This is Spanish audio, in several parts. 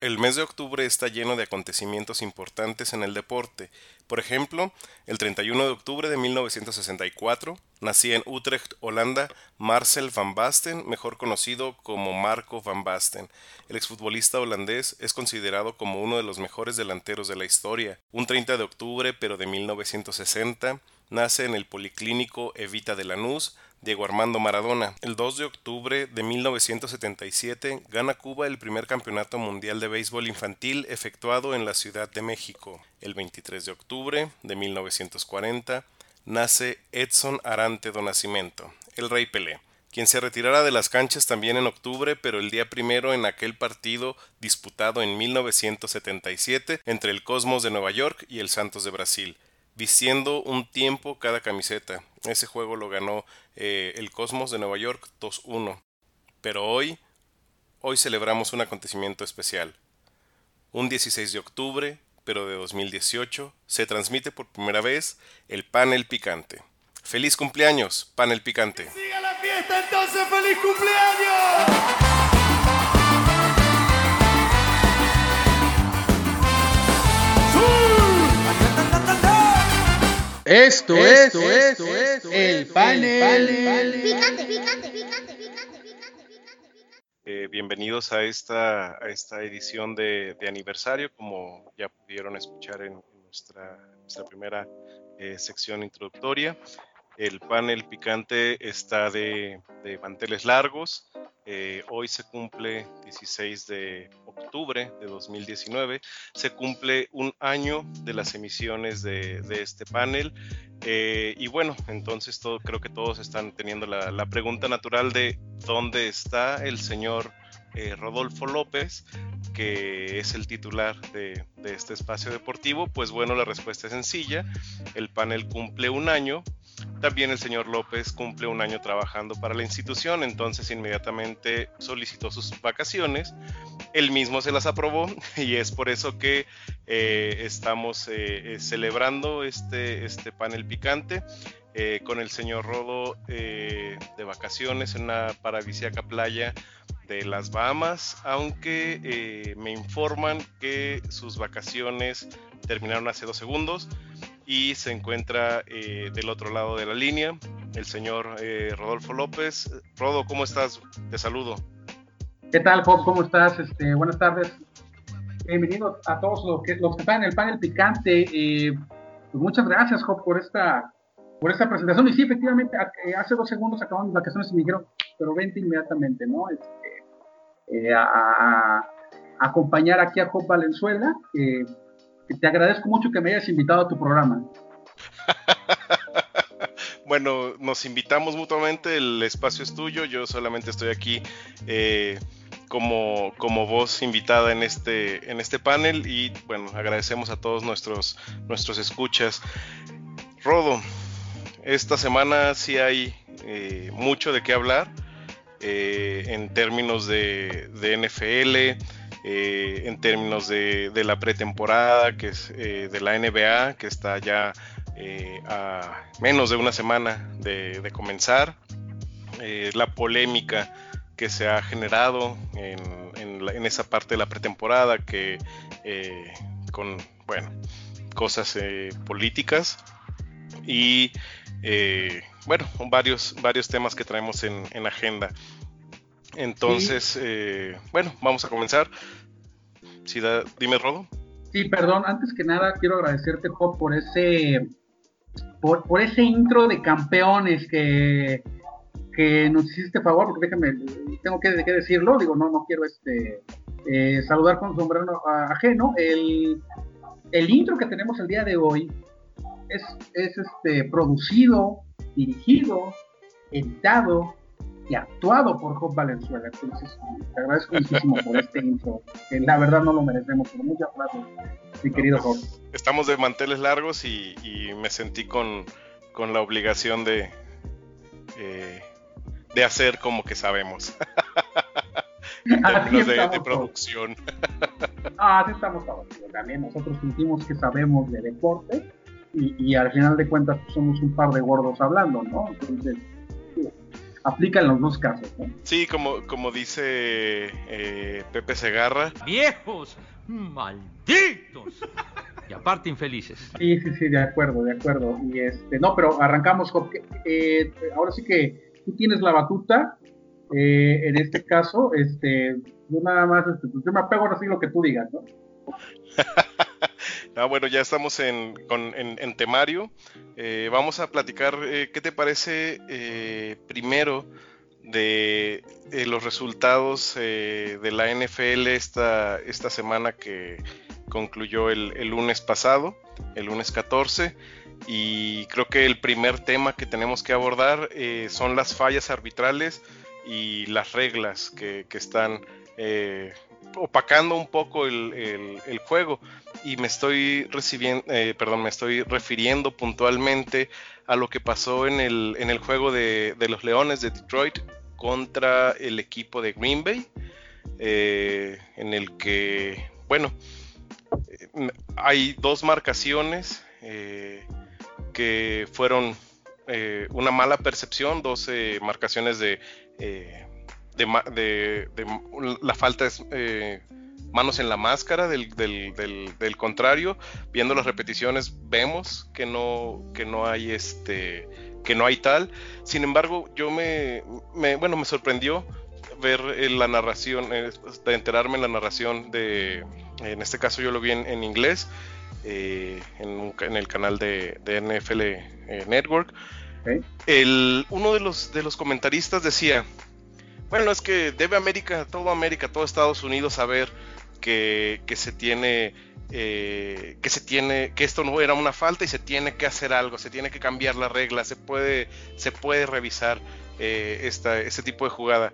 El mes de octubre está lleno de acontecimientos importantes en el deporte. Por ejemplo, el 31 de octubre de 1964 nacía en Utrecht, Holanda, Marcel van Basten, mejor conocido como Marco van Basten. El exfutbolista holandés es considerado como uno de los mejores delanteros de la historia. Un 30 de octubre, pero de 1960, nace en el Policlínico Evita de Lanús Diego Armando Maradona. El 2 de octubre de 1977 gana Cuba el primer campeonato mundial de béisbol infantil efectuado en la Ciudad de México. El 23 de octubre de 1940 nace Edson Arante do Nascimento, el Rey Pelé quien se retirará de las canchas también en octubre, pero el día primero en aquel partido disputado en 1977 entre el Cosmos de Nueva York y el Santos de Brasil vistiendo un tiempo cada camiseta. Ese juego lo ganó eh, el Cosmos de Nueva York 2-1. Pero hoy, hoy celebramos un acontecimiento especial. Un 16 de octubre, pero de 2018, se transmite por primera vez el panel picante. ¡Feliz cumpleaños, panel picante! ¡Siga la fiesta entonces! ¡Feliz cumpleaños! Esto, es, esto, es, el panel. Picante, picante, picante, picante, picante, bienvenidos a esta, a esta edición de, aniversario, como ya pudieron escuchar en, nuestra, nuestra, primera eh, sección introductoria. El panel picante está de, de manteles largos, eh, hoy se cumple 16 de octubre de 2019, se cumple un año de las emisiones de, este panel. Eh, y bueno, entonces todo, creo que todos están teniendo la, pregunta natural de dónde está el señor eh, Rodolfo López, que es el titular de, de este espacio deportivo. Pues bueno, la respuesta es sencilla. El panel cumple un año también el señor López cumple un año trabajando para la institución, entonces inmediatamente solicitó sus vacaciones. Él mismo se las aprobó y es por eso que eh, estamos eh, eh, celebrando este, este panel picante. con el señor Rodo de vacaciones en una paradisíaca playa de las Bahamas, aunque me informan que sus vacaciones terminaron hace dos segundos y se encuentra eh, del otro lado de la línea el señor eh, Rodolfo López. Rodo, ¿cómo estás? Te saludo. ¿Qué tal, Job? ¿Cómo estás? Este, buenas tardes. Bienvenidos a todos los que, los que están en el panel picante. Eh, pues muchas gracias, Job, por esta, por esta presentación. Y sí, efectivamente, hace dos segundos acabamos las vacaciones y me dijeron, pero vente inmediatamente, ¿no? Este, a, acompañar aquí a Job Valenzuela te agradezco mucho que me hayas invitado a tu programa. bueno, nos invitamos mutuamente, el espacio es tuyo, yo solamente estoy aquí eh, como, como voz invitada en este, en este panel y bueno, agradecemos a todos nuestros, nuestros escuchas. Rodo, esta semana sí hay eh, mucho de qué hablar eh, en términos de, de NFL eh, en términos de, la pretemporada, que es eh, de la NBA, que está ya eh, a menos de una semana de, comenzar, la polémica que se ha generado en, esa parte de la pretemporada, que con, bueno, cosas políticas y, bueno, varios, varios temas que traemos en, en agenda. Entonces, eh, bueno, vamos a comenzar. Si dime, Rodo. Sí, perdón, antes que nada quiero agradecerte, Job, por ese, por, ese intro de campeones que, que nos hiciste favor, porque déjame, tengo que, decirlo, digo, no, no quiero este eh, saludar con sombrero ajeno. El, el intro que tenemos el día de hoy es, es este, producido, dirigido, editado y actuado por Job Valenzuela. Entonces, te agradezco muchísimo por este intro, que la verdad no lo merecemos, pero muchas gracias, mi querido Job. Estamos de manteles largos y, me sentí con, la obligación de, eh, de hacer como que sabemos. en términos de, producción. ah, así estamos todos. También nosotros sentimos que sabemos de deporte y, y al final de cuentas pues, somos un par de gordos hablando, ¿no? Entonces, aplica en los dos casos. Sí, como, como dice eh, Pepe Segarra. Viejos, malditos. Y aparte infelices. Sí, sí, sí, de acuerdo, de acuerdo. Y este, no, pero arrancamos, Jorge. Eh, ahora sí que tú tienes la batuta. Eh, en este caso, este, yo nada más, este, pues yo me apego ahora sí lo que tú digas, ¿no? ah, bueno, ya estamos en, en, temario. Eh, vamos a platicar, ¿qué te parece primero de los resultados de la NFL esta, esta semana que, concluyó el, lunes pasado, el lunes 14, y creo que el primer tema que tenemos que abordar eh, son las fallas arbitrales y las reglas que, están eh, opacando un poco el, juego. Y me estoy recibiendo, eh, perdón, me estoy refiriendo puntualmente a lo que pasó en el, en el juego de, de los Leones de Detroit contra el equipo de Green Bay, en el que, bueno, hay dos marcaciones eh, que fueron eh, una mala percepción, dos marcaciones de, eh, de, la falta de manos en la máscara del, contrario. Viendo las repeticiones vemos que no, que no hay este que no hay tal. Sin embargo, yo me, me bueno, me sorprendió ver la narración, de enterarme en la narración de, en este caso yo lo vi en, inglés, eh, en, el canal de, NFL eh, Network. El, uno de los, de los comentaristas decía, bueno, es que debe América, todo América, todo Estados Unidos saber que, que se tiene eh, que se tiene que esto no era una falta y se tiene que hacer algo se tiene que cambiar la regla se puede se puede revisar esta, este tipo de jugada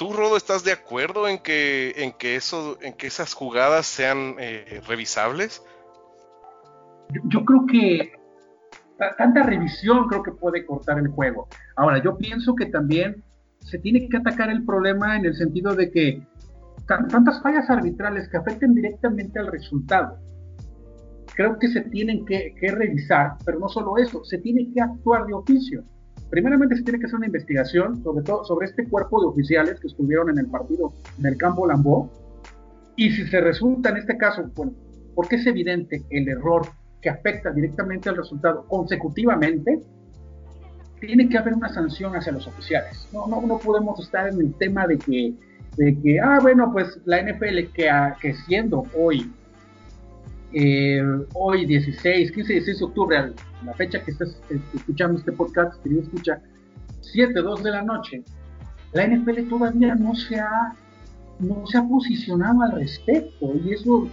¿Tú, Rodo, estás de acuerdo en que, en que, eso, en que esas jugadas sean eh, revisables? Yo, creo que tanta revisión creo que puede cortar el juego. Ahora, yo pienso que también se tiene que atacar el problema en el sentido de que tantas fallas arbitrales que afecten directamente al resultado, creo que se tienen que, revisar, pero no solo eso, se tiene que actuar de oficio. Primeramente se tiene que hacer una investigación sobre todo sobre este cuerpo de oficiales que estuvieron en el partido en el campo Lambó y si se resulta en este caso, bueno, porque es evidente el error que afecta directamente al resultado consecutivamente, tiene que haber una sanción hacia los oficiales. No, no, podemos estar en el tema de que, de que, ah, bueno, pues la NFL que, que siendo hoy eh, hoy 16, 15 16 de octubre, la fecha que estás escuchando este podcast, querido escucha, 7, 2 de la noche, la NFL todavía no se ha, no se ha posicionado al respecto y eso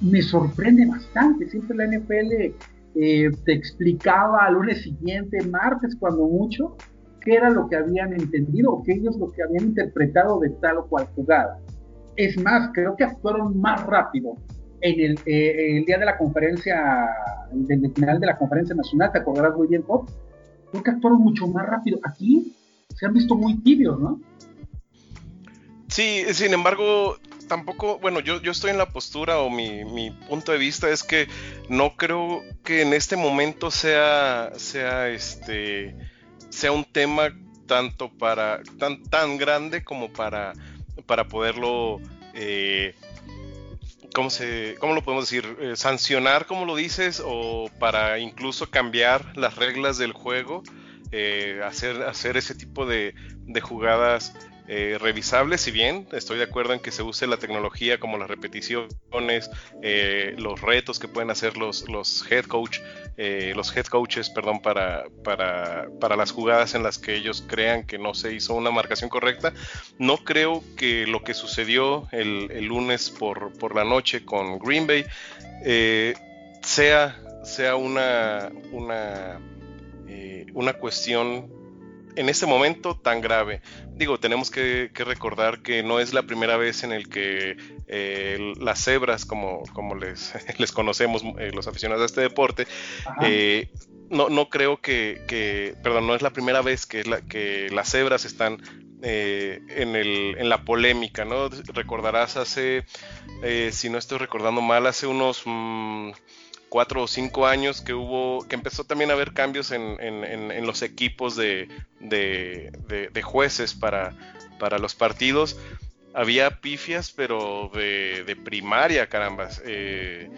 me sorprende bastante. Siempre la NFL eh, te explicaba al lunes siguiente, martes cuando mucho, qué era lo que habían entendido o qué ellos lo que habían interpretado de tal o cual jugada. Es más, creo que actuaron más rápido en eh, el, día de la conferencia, del final de la conferencia nacional, te acordarás muy bien, Pop, creo que actuaron mucho más rápido. Aquí se han visto muy tibios, ¿no? Sí, sin embargo, tampoco, bueno, yo, yo estoy en la postura o mi, mi, punto de vista es que no creo que en este momento sea, sea este, sea un tema tanto para, tan, tan grande como para, para poderlo eh, ¿cómo, se, cómo lo podemos decir? Eh, sancionar, como lo dices, o para incluso cambiar las reglas del juego, eh, hacer, hacer ese tipo de, de jugadas eh, revisable, si bien estoy de acuerdo en que se use la tecnología como las repeticiones, eh, los retos que pueden hacer los, los head coach, eh, los head coaches, perdón, para, para, para, las jugadas en las que ellos crean que no se hizo una marcación correcta. No creo que lo que sucedió el, el lunes por, por, la noche con Green Bay sea, sea una, una, una cuestión en este momento tan grave. Digo, tenemos que, recordar que no es la primera vez en el que eh, las cebras, como, como les, les conocemos eh, los aficionados a este deporte, eh, no, no creo que, perdón, no es la primera vez que, la, que las cebras están en, el, en, la polémica, ¿no? Recordarás hace, si no estoy recordando mal, hace unos... Mm, cuatro o cinco años que hubo, que empezó también a haber cambios en, los equipos de, jueces para, para, los partidos. Había pifias, pero de, primaria, carambas, eh,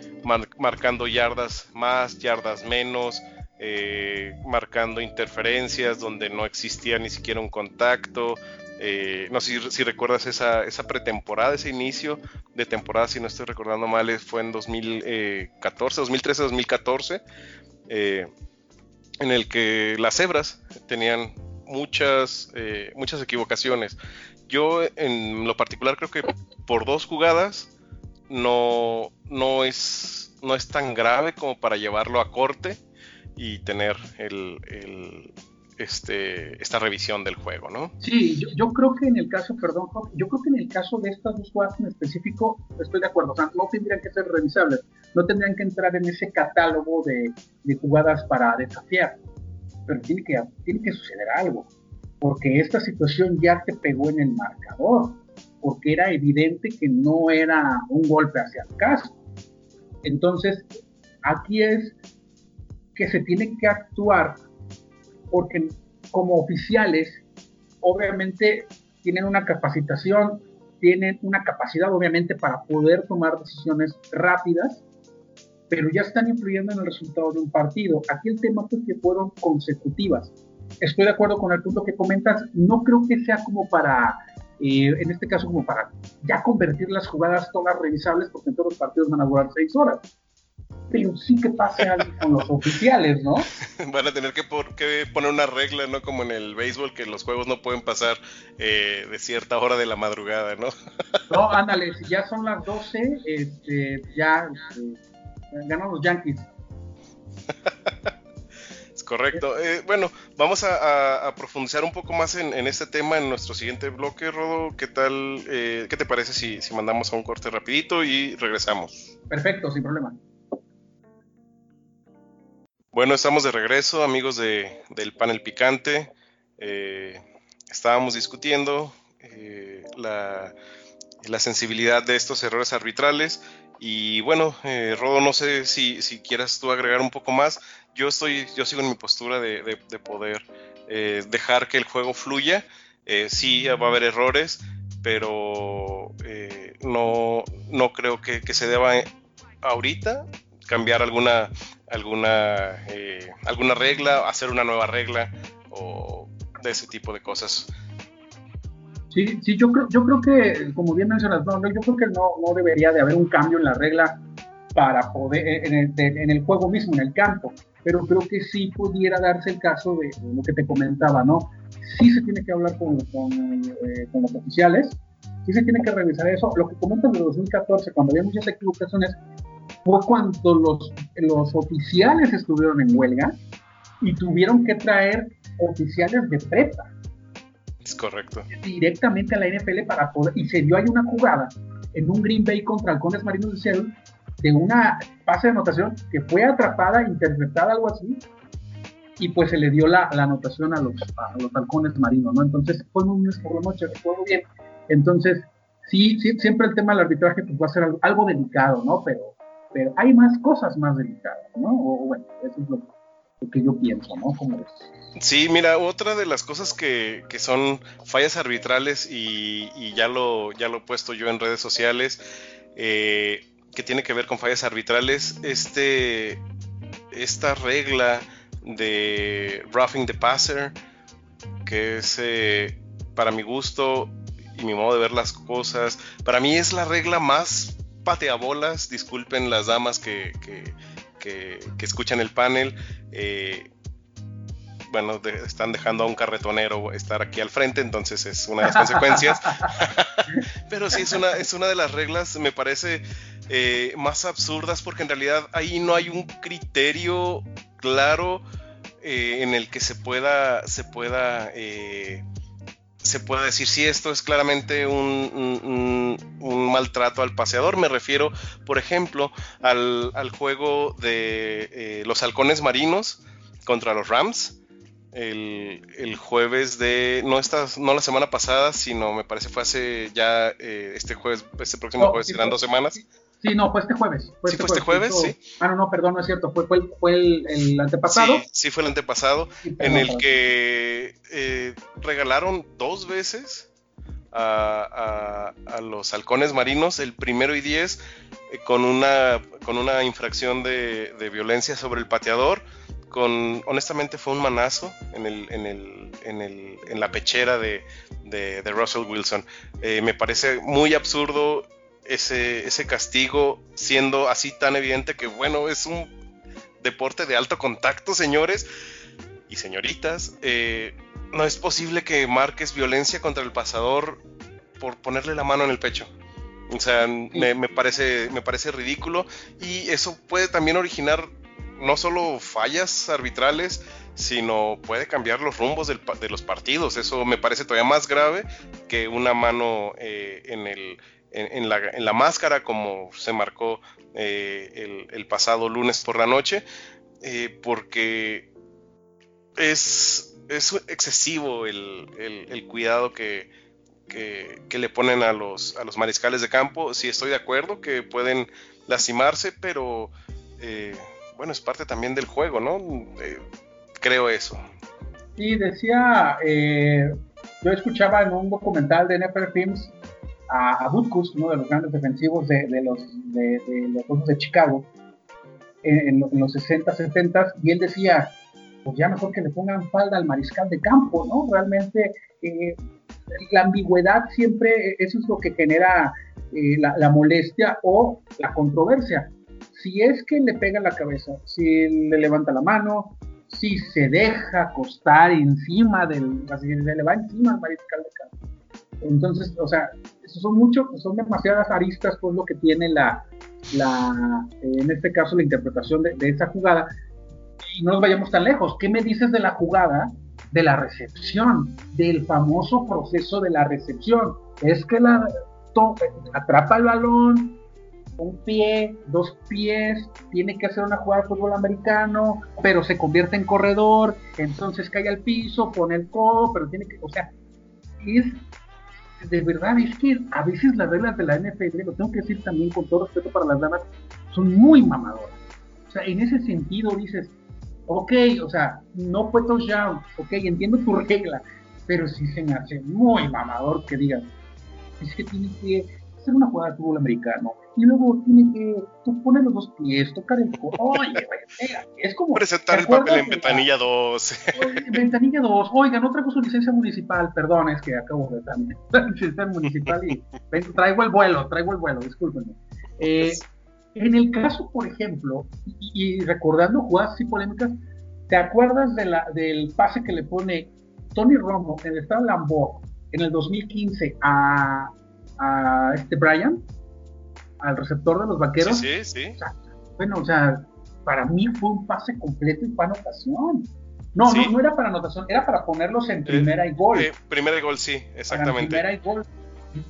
marcando yardas más, yardas menos, eh, marcando interferencias donde no existía ni siquiera un contacto, eh, no sé si, recuerdas esa, esa, pretemporada, ese inicio de temporada, si no estoy recordando mal, fue en 2014, 2013, 2014, en el que las cebras tenían muchas, eh, muchas equivocaciones. Yo en lo particular creo que por dos jugadas no, no, es, no es tan grave como para llevarlo a corte y tener el, este, esta revisión del juego, ¿no? Sí, yo, creo que en el caso, perdón, yo creo que en el caso de estas dos jugadas en específico, estoy de acuerdo, o sea, no tendrían que ser revisables, no tendrían que entrar en ese catálogo de, jugadas para desafiar, pero tiene que, tiene que suceder algo, porque esta situación ya te pegó en el marcador, porque era evidente que no era un golpe hacia el caso. Entonces, aquí es que se tiene que actuar porque como oficiales, obviamente tienen una capacitación, tienen una capacidad obviamente para poder tomar decisiones rápidas, pero ya están influyendo en el resultado de un partido. Aquí el tema es que fueron consecutivas. Estoy de acuerdo con el punto que comentas, no creo que sea como para, eh, en este caso como para ya convertir las jugadas todas revisables, porque en todos los partidos van a durar seis horas pero sí que pase algo con los oficiales, ¿no? Van a tener que, poner una regla, ¿no? Como en el béisbol, que los juegos no pueden pasar eh, de cierta hora de la madrugada, ¿no? no, ándale, si ya son las 12, este, ya este, ganan los Yankees. es correcto. Eh, bueno, vamos a, profundizar un poco más en, este tema en nuestro siguiente bloque, Rodo. ¿Qué tal? Eh, ¿Qué te parece si, si mandamos a un corte rapidito y regresamos? Perfecto, sin problema. Bueno, estamos de regreso, amigos de, del panel picante. Eh, estábamos discutiendo eh, la, sensibilidad de estos errores arbitrales. Y bueno, eh, Rodo, no sé si, si, quieras tú agregar un poco más. Yo estoy, yo sigo en mi postura de, poder dejar que el juego fluya. sí, va a haber errores, pero no, no creo que, que se deba ahorita cambiar alguna alguna, eh, alguna regla, hacer una nueva regla o de ese tipo de cosas. Sí, sí, yo creo, yo creo que, como bien mencionas, no, yo creo que no, no debería de haber un cambio en la regla para poder, en el, en el, juego mismo, en el campo, pero creo que sí pudiera darse el caso de, lo que te comentaba, ¿no? Sí se tiene que hablar con, con, eh, con los oficiales, sí se tiene que revisar eso. Lo que comentan de 2014, cuando había muchas equivocaciones, fue cuando los, los oficiales estuvieron en huelga y tuvieron que traer oficiales de prepa. Es correcto. Directamente a la NFL para poder. Y se dio ahí una jugada en un Green Bay contra Halcones Marinos de Seattle de una pase de anotación que fue atrapada, interpretada, algo así, y pues se le dio la, la anotación a los, a los halcones marinos, ¿no? Entonces fue un mes por la noche, recuerdo bien. Entonces, sí, sí, siempre el tema del arbitraje pues va a ser algo, algo delicado, ¿no? Pero pero hay más cosas más delicadas, ¿no? O, bueno, eso es lo, que yo pienso, ¿no? Como Sí, mira, otra de las cosas que, que son fallas arbitrales y, ya, lo, ya lo he puesto yo en redes sociales, eh, que tiene que ver con fallas arbitrales, este, esta regla de roughing the passer, que es eh, para mi gusto y mi modo de ver las cosas, para mí es la regla más pateabolas, disculpen las damas que, escuchan el panel. Eh, bueno, están dejando a un carretonero estar aquí al frente, entonces es una de las consecuencias. Pero sí, es una, es una de las reglas, me parece, eh, más absurdas, porque en realidad ahí no hay un criterio claro eh, en el que se pueda, se pueda se puede decir si esto es claramente un, maltrato al paseador. Me refiero, por ejemplo, al, juego de eh, los halcones marinos contra los Rams. El, jueves de, no, esta, no la semana pasada, sino me parece fue hace ya, eh, este jueves, este próximo jueves, serán dos semanas. Sí, no, fue este jueves. Fue sí, este fue este jueves, sí. Ah, no, no, perdón, no es cierto. Fue, fue, fue el, antepasado. Sí, sí, fue el antepasado. en el que eh, regalaron dos veces a, a, los halcones marinos, el primero y diez, eh, con, una, con una infracción de, de, violencia sobre el pateador. Con, honestamente fue un manazo en, el, en, el, en, el, en la pechera de, de, Russell Wilson. Eh, me parece muy absurdo ese, ese castigo siendo así tan evidente que, bueno, es un deporte de alto contacto, señores y señoritas. Eh, no es posible que marques violencia contra el pasador por ponerle la mano en el pecho. O sea, me, parece, me parece ridículo y eso puede también originar no solo fallas arbitrales, sino puede cambiar los rumbos de los partidos. Eso me parece todavía más grave que una mano eh, en, el, en, la, máscara como se marcó eh, el, pasado lunes por la noche, eh, porque es, es excesivo el, cuidado que, que, le ponen a los, a los mariscales de campo. Sí estoy de acuerdo que pueden lastimarse, pero eh, bueno, es parte también del juego, ¿no? creo eso. Sí, decía, yo escuchaba en un documental de NFL Films a, a Butkus, uno de los grandes defensivos de, los, de, los de Chicago, en, los 60, 70, y él decía, pues ya mejor que le pongan falda al mariscal de campo, ¿no? Realmente eh, la ambigüedad siempre, eso es lo que genera eh, la, molestia o la controversia. Si es que le pega la cabeza, si le levanta la mano, si se deja acostar encima del, se le va encima al mariscal de campo. Entonces, o sea, son mucho, son demasiadas aristas por lo que tiene la, la en este caso, la interpretación de, esa jugada. Y no nos vayamos tan lejos. ¿Qué me dices de la jugada? De la recepción, del famoso proceso de la recepción. Es que la atrapa el balón, un pie, dos pies, tiene que hacer una jugada de fútbol americano, pero se convierte en corredor, entonces cae al piso, pone el codo, pero tiene que, o sea, es de verdad es que a veces las reglas de la NFL, lo tengo que decir también con todo respeto para las damas, son muy mamadoras. O sea, en ese sentido dices, ok, o sea, no fue touchdown, ok, entiendo tu regla, pero sí se me hace muy mamador que digas, es que tiene que hacer una jugada de fútbol americano y luego tiene que poner los dos pies, tocar el Oye, es como. Presentar el papel en ventanilla 2. ventanilla 2. Oigan, otra cosa, licencia municipal. Perdón, es que acabo de también. licencia municipal y traigo el vuelo, traigo el vuelo, discúlpenme. Eh, en el caso, por ejemplo, y, recordando jugadas así polémicas, ¿te acuerdas de la, del pase que le pone Tony Romo en el estado Lambo en el 2015 a, a este Brian? al receptor de los vaqueros. Sí, sí, bueno, o sea, para mí fue un pase completo y fue anotación. No, no, no era para anotación, era para ponerlos en primera y gol. Eh, primera y gol, sí, exactamente. primera y gol.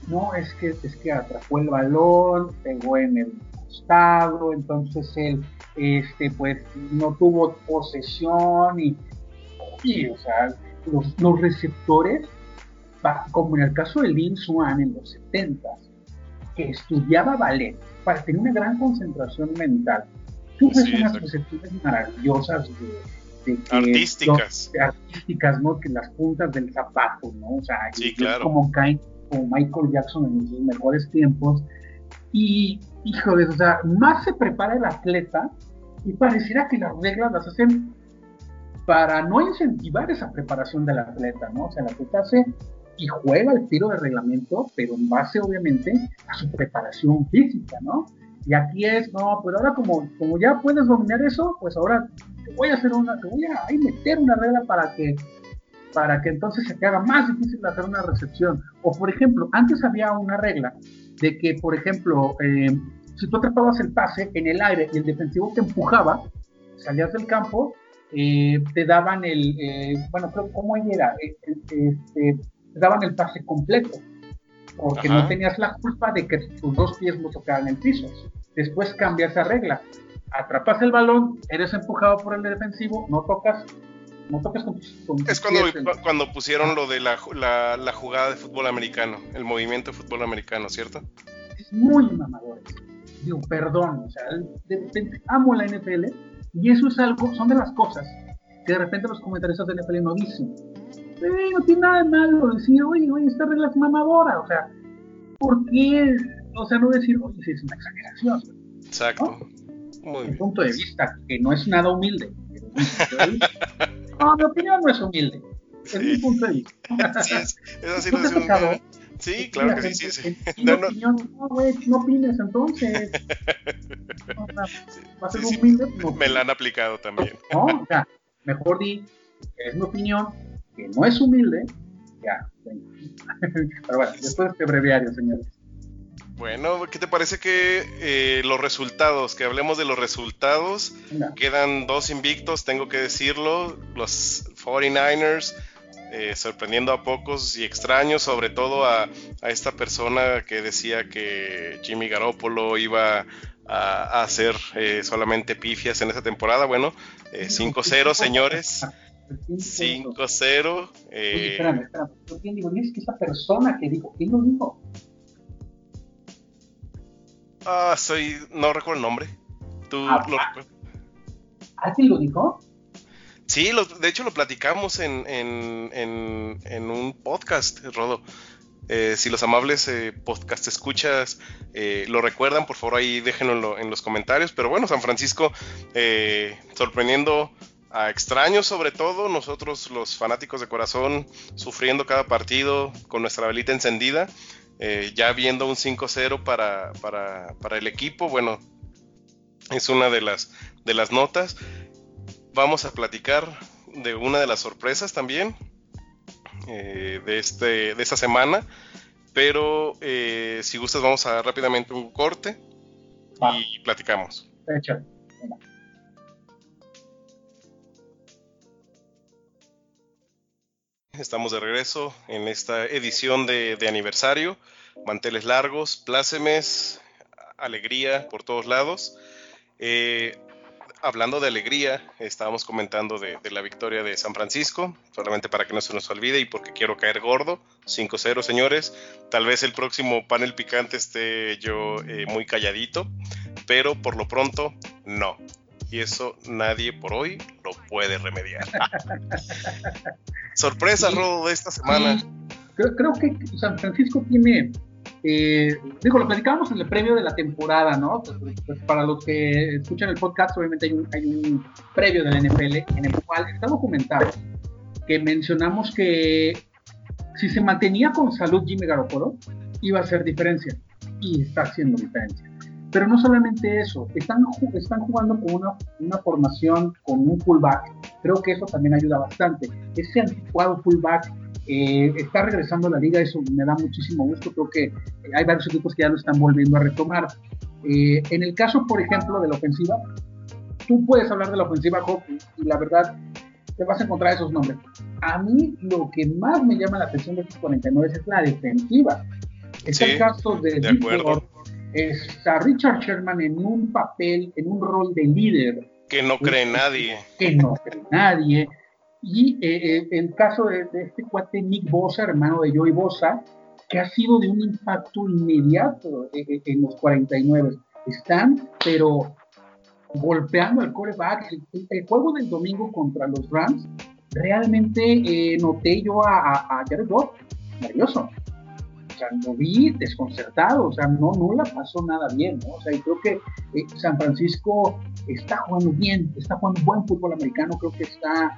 No, es que, es que atrapó el balón, pegó en el costado, entonces él, este, pues, no tuvo posesión y, y o sea, los, los receptores, como en el caso de Lin Swan en los 70 estudiaba ballet para tener una gran concentración mental. Tú ves unas percepciones maravillosas de, artísticas. artísticas, ¿no? Que las puntas del zapato, ¿no? O sea, como caen como Michael Jackson en sus mejores tiempos. Y, híjole, o sea, más se prepara el atleta y pareciera que las reglas las hacen para no incentivar esa preparación del atleta, ¿no? O sea, el atleta hace y juega el tiro de reglamento, pero en base obviamente a su preparación física, ¿no? Y aquí es, no, pero ahora como, como ya puedes dominar eso, pues ahora te voy a hacer una, te voy a meter una regla para que, para que entonces se te haga más difícil hacer una recepción. O por ejemplo, antes había una regla de que, por ejemplo, eh, si tú atrapabas el pase en el aire y el defensivo te empujaba, salías del campo, eh, te daban el, eh, bueno, ¿cómo era? Este, daban el pase completo, porque no tenías la culpa de que tus dos pies no tocaran el piso. Después cambia esa regla. Atrapas el balón, eres empujado por el defensivo, no tocas, no tocas con, tus, Es cuando, cuando pusieron lo de la, la, jugada de fútbol americano, el movimiento de fútbol americano, ¿cierto? Es muy mamador. digo, perdón, o sea, de repente amo la NFL y eso es algo, son de las cosas que de repente los comentaristas de NFL no dicen. Eh, no tiene nada de malo decir, oye, oye, esta regla es mamadora, o sea, ¿por qué? O sea, no decir, oye, si es una exageración. Exacto. Muy mi punto de vista, que no es nada humilde. no, mi opinión no es humilde. Es mi punto de vista. Sí, es, así ¿No te Sí, claro que sí, sí, sí. No, opinión, no, güey, no opines entonces. Va a ser humilde. No, Me la han aplicado también. No, o sea, mejor di es mi opinión, que no es humilde, ya. Pero bueno, después de este breviario, señores. Bueno, ¿qué te parece que eh, los resultados, que hablemos de los resultados? Quedan dos invictos, tengo que decirlo, los 49ers eh, sorprendiendo a pocos y extraños, sobre todo a, esta persona que decía que Jimmy Garoppolo iba a, hacer eh, solamente pifias en esta temporada. Bueno, 5-0, señores. 5-0. Eh... Espérame, espérame. ¿Quién digo? Es que esa persona que dijo, ¿quién lo dijo? Ah, soy. No recuerdo el nombre. ¿Tú ah, lo ah. ¿Alguien lo dijo? Sí, de hecho lo platicamos en, en, un podcast, Rodo. Eh, si los amables eh, podcast escuchas eh, lo recuerdan, por favor ahí déjenlo en, los comentarios. Pero bueno, San Francisco eh, sorprendiendo a extraños sobre todo, nosotros los fanáticos de corazón sufriendo cada partido con nuestra velita encendida. Eh, ya viendo un 5-0 para, para, el equipo, bueno, es una de las, de las notas. Vamos a platicar de una de las sorpresas también eh, de, este, de esta semana, pero eh, si gustas vamos a rápidamente un corte y platicamos. Estamos de regreso en esta edición de, aniversario. Manteles largos, plácemes, alegría por todos lados. Eh, hablando de alegría, estábamos comentando de, la victoria de San Francisco, solamente para que no se nos olvide y porque quiero caer gordo. 5-0, señores. Tal vez el próximo panel picante esté yo eh, muy calladito, pero por lo pronto, no y eso nadie por hoy lo puede remediar. Sorpresa, Rodo, de esta semana. Creo, que San Francisco tiene, eh, digo, lo platicábamos en el previo de la temporada, ¿no? Pues, pues, para los que escuchan el podcast, obviamente hay un, hay un previo del NFL en el cual está documentado que mencionamos que si se mantenía con salud Jimmy Garoppolo, iba a hacer diferencia y está haciendo diferencia. Pero no solamente eso, están, están jugando con una, una formación con un fullback. Creo que eso también ayuda bastante. Ese anticuado fullback eh, está regresando a la liga, eso me da muchísimo gusto. Creo que hay varios equipos que ya lo están volviendo a retomar. Eh, en el caso, por ejemplo, de la ofensiva, tú puedes hablar de la ofensiva, y la verdad te vas a encontrar esos nombres. A mí lo que más me llama la atención de estos 49 es la defensiva. Es el caso de, de está Richard Sherman en un papel, en un rol de líder. Que no cree nadie. Que no cree nadie. Y eh, eh, el caso de, este cuate Nick Bosa, hermano de Joey Bosa, que ha sido de un impacto inmediato eh, en los 49. Están, pero golpeando al coreback. El, juego del domingo contra los Rams, realmente noté yo a, a Jared Goff, nervioso sea, lo vi desconcertado, o sea, no, no la pasó nada bien, ¿no? O sea, y creo que eh, San Francisco está jugando bien, está jugando buen fútbol americano, creo que está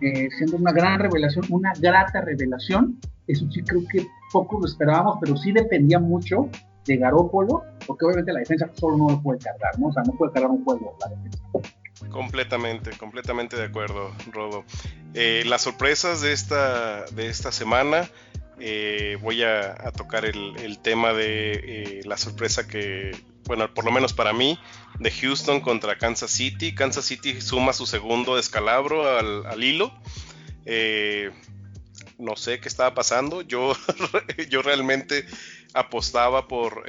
eh, siendo una gran revelación, una grata revelación. Eso sí creo que poco lo esperábamos, pero sí dependía mucho de Garópolo, porque obviamente la defensa solo no lo puede cargar, ¿no? O sea, no puede cargar un juego la defensa. Completamente, completamente de acuerdo, Rodo. Eh, las sorpresas de esta, de esta semana, eh, voy a, tocar el, tema de eh, la sorpresa que, bueno, por lo menos para mí, de Houston contra Kansas City. Kansas City suma su segundo descalabro al, hilo. Eh, no sé qué estaba pasando. Yo, yo realmente apostaba por,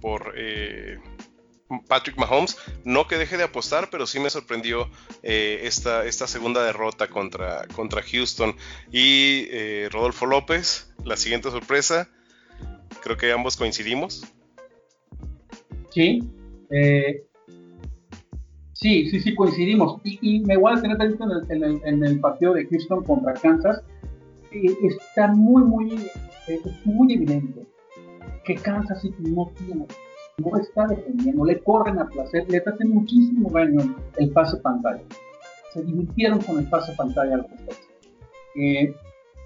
por Patrick Mahomes. No que deje de apostar, pero sí me sorprendió eh, esta, esta, segunda derrota contra, Houston. Y eh, Rodolfo López, la siguiente sorpresa, creo que ambos coincidimos. Sí, eh, sí, sí, sí, coincidimos. Y, me voy a tener en el, en, el, partido de Houston contra Kansas. está muy, muy, muy evidente que Kansas City no tiene, no está defendiendo, le corren a placer, le hacen muchísimo daño el pase pantalla. Se divirtieron con el pase pantalla a los eh,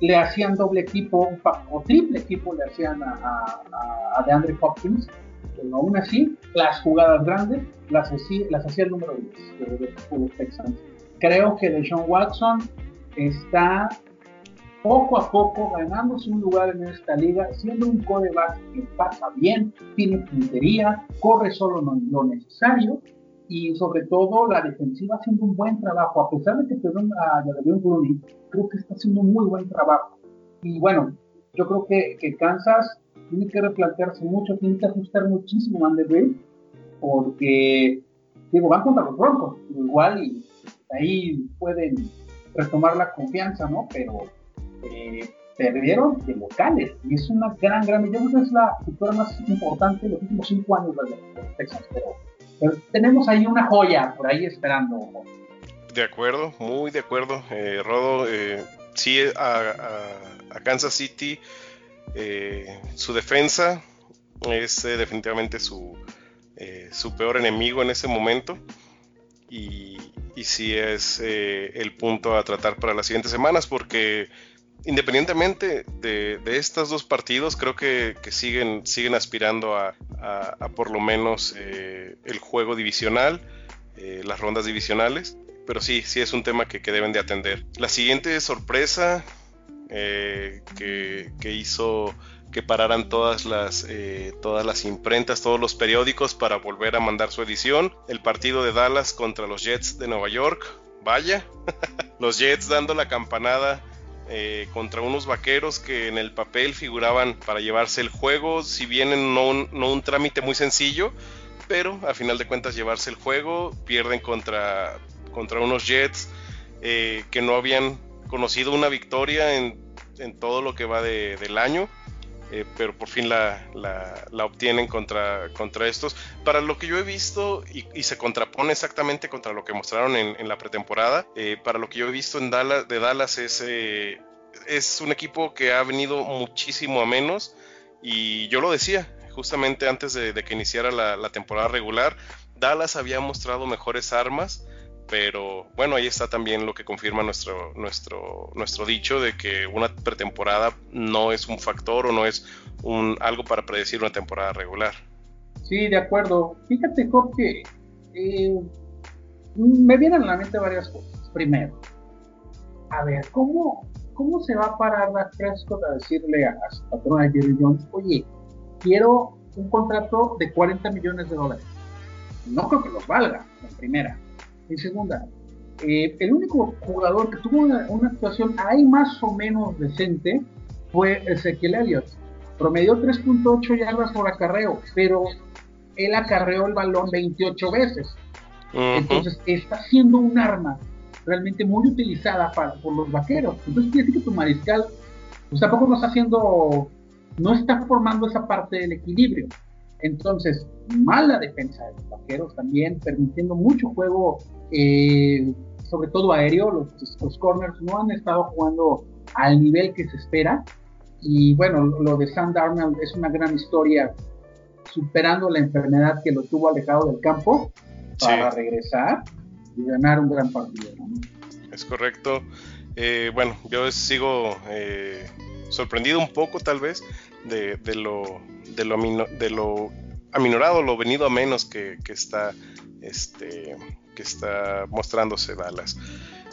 le hacían doble equipo o triple equipo le hacían a, a, a DeAndre Hopkins, pero aún así las jugadas grandes las hacía, las hacía el número 10 de, los Texans. Creo que Deshaun Watson está poco a poco ganándose un lugar en esta liga, siendo un coreback que pasa bien, tiene puntería, corre solo lo necesario y sobre todo la defensiva haciendo un buen trabajo, a pesar de que perdón a Jadavion Clooney, creo que está haciendo un muy buen trabajo. Y bueno, yo creo que, Kansas tiene que replantearse mucho, tiene que ajustar muchísimo a Andy porque, digo, van contra los Broncos, igual y ahí pueden retomar la confianza, ¿no? Pero eh, perdieron de locales y es una gran, gran, yo creo que es la victoria más importante de los últimos cinco años de los Texans, pero tenemos ahí una joya por ahí esperando. De acuerdo, muy de acuerdo. Eh, Rodo, eh, sí, a, Kansas City, su defensa es definitivamente su, su peor enemigo en ese momento. Y, y sí es el punto a tratar para las siguientes semanas porque independientemente de, estos dos partidos, creo que, siguen, siguen aspirando a, por lo menos eh, el juego divisional, eh, las rondas divisionales. Pero sí, sí es un tema que, deben de atender. La siguiente sorpresa eh, que, hizo que pararan todas las, todas las imprentas, todos los periódicos para volver a mandar su edición. El partido de Dallas contra los Jets de Nueva York. Vaya, los Jets dando la campanada eh, contra unos vaqueros que en el papel figuraban para llevarse el juego, si bien no un, no un trámite muy sencillo, pero a final de cuentas llevarse el juego, pierden contra, contra unos Jets eh, que no habían conocido una victoria en, en todo lo que va del año. Eh, pero por fin la, la, obtienen contra, contra estos. Para lo que yo he visto, y, se contrapone exactamente contra lo que mostraron en, la pretemporada, eh, para lo que yo he visto en Dallas, de Dallas es, eh, es un equipo que ha venido muchísimo a menos, y yo lo decía justamente antes de, de que iniciara la temporada regular, Dallas había mostrado mejores armas, pero bueno, ahí está también lo que confirma nuestro, nuestro, nuestro dicho de que una pretemporada no es un factor o no es un, algo para predecir una temporada regular. Sí, de acuerdo. Fíjate, Job, que eh, me vienen a la mente varias cosas. Primero, a ver, ¿cómo, cómo se va a parar la Prescott a decirle a, su patrón a Jerry Jones, oye, quiero un contrato de 40 millones de dólares? No creo que los valga, en primera. En segunda, eh, el único jugador que tuvo una, actuación ahí más o menos decente fue Ezequiel Elliott. Promedió 3.8 yardas por acarreo, pero él acarreó el balón 28 veces. Entonces está siendo un arma realmente muy utilizada para, por los vaqueros. Entonces quiere decir que tu mariscal pues tampoco no está haciendo, no está formando esa parte del equilibrio. Entonces, mala defensa de los vaqueros también, permitiendo mucho juego, eh, sobre todo aéreo. Los, corners no han estado jugando al nivel que se espera. Y bueno, lo de Sam Darnold es una gran historia, superando la enfermedad que lo tuvo alejado del campo para regresar y ganar un gran partido. Es correcto. Eh, bueno, yo sigo eh, sorprendido un poco tal vez de, lo, de, lo, de lo aminorado, lo venido a menos que, está, este, que está mostrándose Dallas.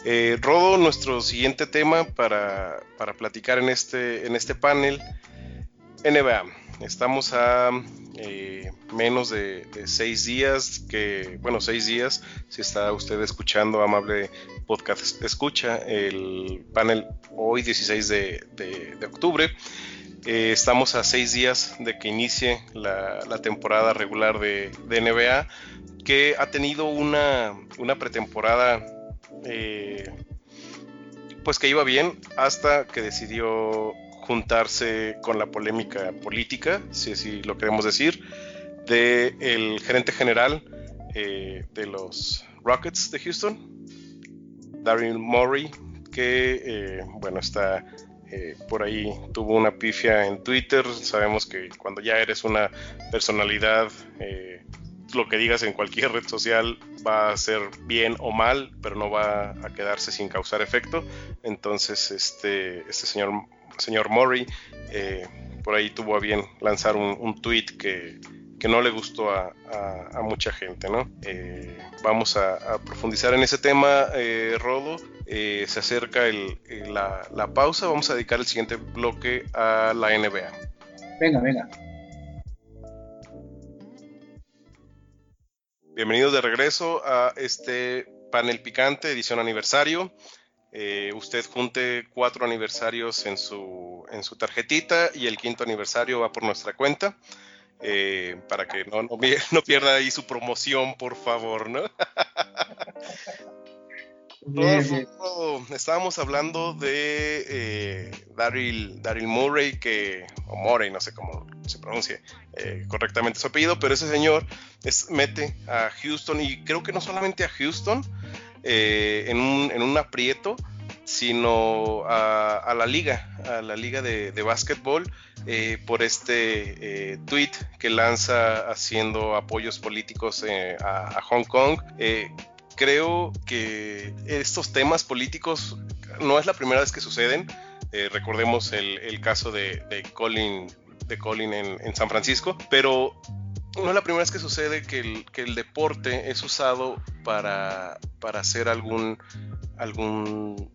Eh, Rodo, nuestro siguiente tema para, platicar en este, en este panel, NBA. Estamos a eh, menos de, seis días, que, bueno, seis días, si está usted escuchando, amable podcast, escucha el panel hoy 16 de, de octubre. Eh, estamos a seis días de que inicie la, temporada regular de, NBA, que ha tenido una, pretemporada eh, pues que iba bien hasta que decidió juntarse con la polémica política, si así lo queremos decir, del gerente general eh, de los Rockets de Houston, Daryl Morey, que eh, bueno, está eh, por ahí, tuvo una pifia en Twitter. Sabemos que cuando ya eres una personalidad, lo que digas en cualquier red social va a ser bien o mal, pero no va a quedarse sin causar efecto. Entonces, este, este señor, señor Murray eh, por ahí tuvo a bien lanzar un, tweet que, no le gustó a, mucha gente, ¿no? Eh, vamos a, profundizar en ese tema, eh, Rodo. Se acerca la, la pausa. Vamos a dedicar el siguiente bloque a la NBA. Venga, venga. Bienvenidos de regreso a este panel picante, edición aniversario. Eh, usted junte cuatro aniversarios en su, en su tarjetita y el quinto aniversario va por nuestra cuenta. Eh, para que no, no, pierda ahí su promoción, por favor, ¿no? estábamos hablando de eh, Daryl, Daryl, Murray, que, o Morey, no sé cómo se pronuncie eh, correctamente su apellido, pero ese señor es, mete a Houston y creo que no solamente a Houston eh, en, un, en, un, aprieto, sino a, la liga, a la liga de, de básquetbol, por este tweet que lanza haciendo apoyos políticos a, a, Hong Kong creo que estos temas políticos no es la primera vez que suceden. Eh, recordemos el, caso de, Colin, en, San Francisco, pero no es la primera vez que sucede que el, deporte es usado para, hacer algún, algún,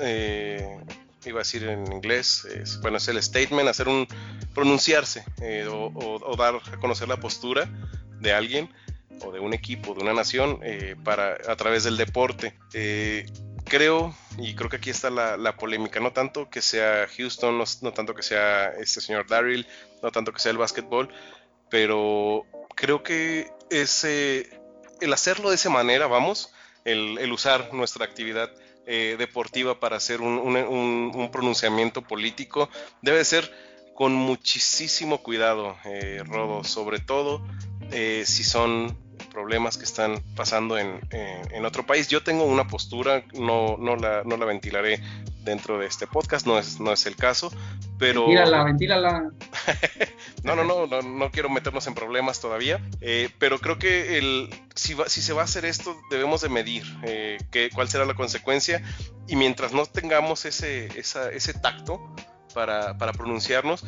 eh, iba a decir en inglés, bueno, es el statement, hacer un, pronunciarse eh, o, dar a conocer la postura de alguien o de un equipo, de una nación, eh, para, a través del deporte. Eh, creo, y creo que aquí está la, polémica, no tanto que sea Houston, no, tanto que sea este señor Daryl, no tanto que sea el básquetbol, pero creo que ese, el hacerlo de esa manera, vamos, el, usar nuestra actividad eh, deportiva para hacer un, un, pronunciamiento político, debe ser con muchísimo cuidado, Rodo, sobre todo si son problemas que están pasando en, otro país. Yo tengo una postura, no, no, la, no la ventilaré dentro de este podcast, no es, no es el caso, pero... Ventílala, ventílala. no, no, no, no, no quiero meternos en problemas todavía, eh, pero creo que el, si, si se va a hacer esto, debemos de medir eh, cuál será la consecuencia y mientras no tengamos ese, ese tacto para, para pronunciarnos,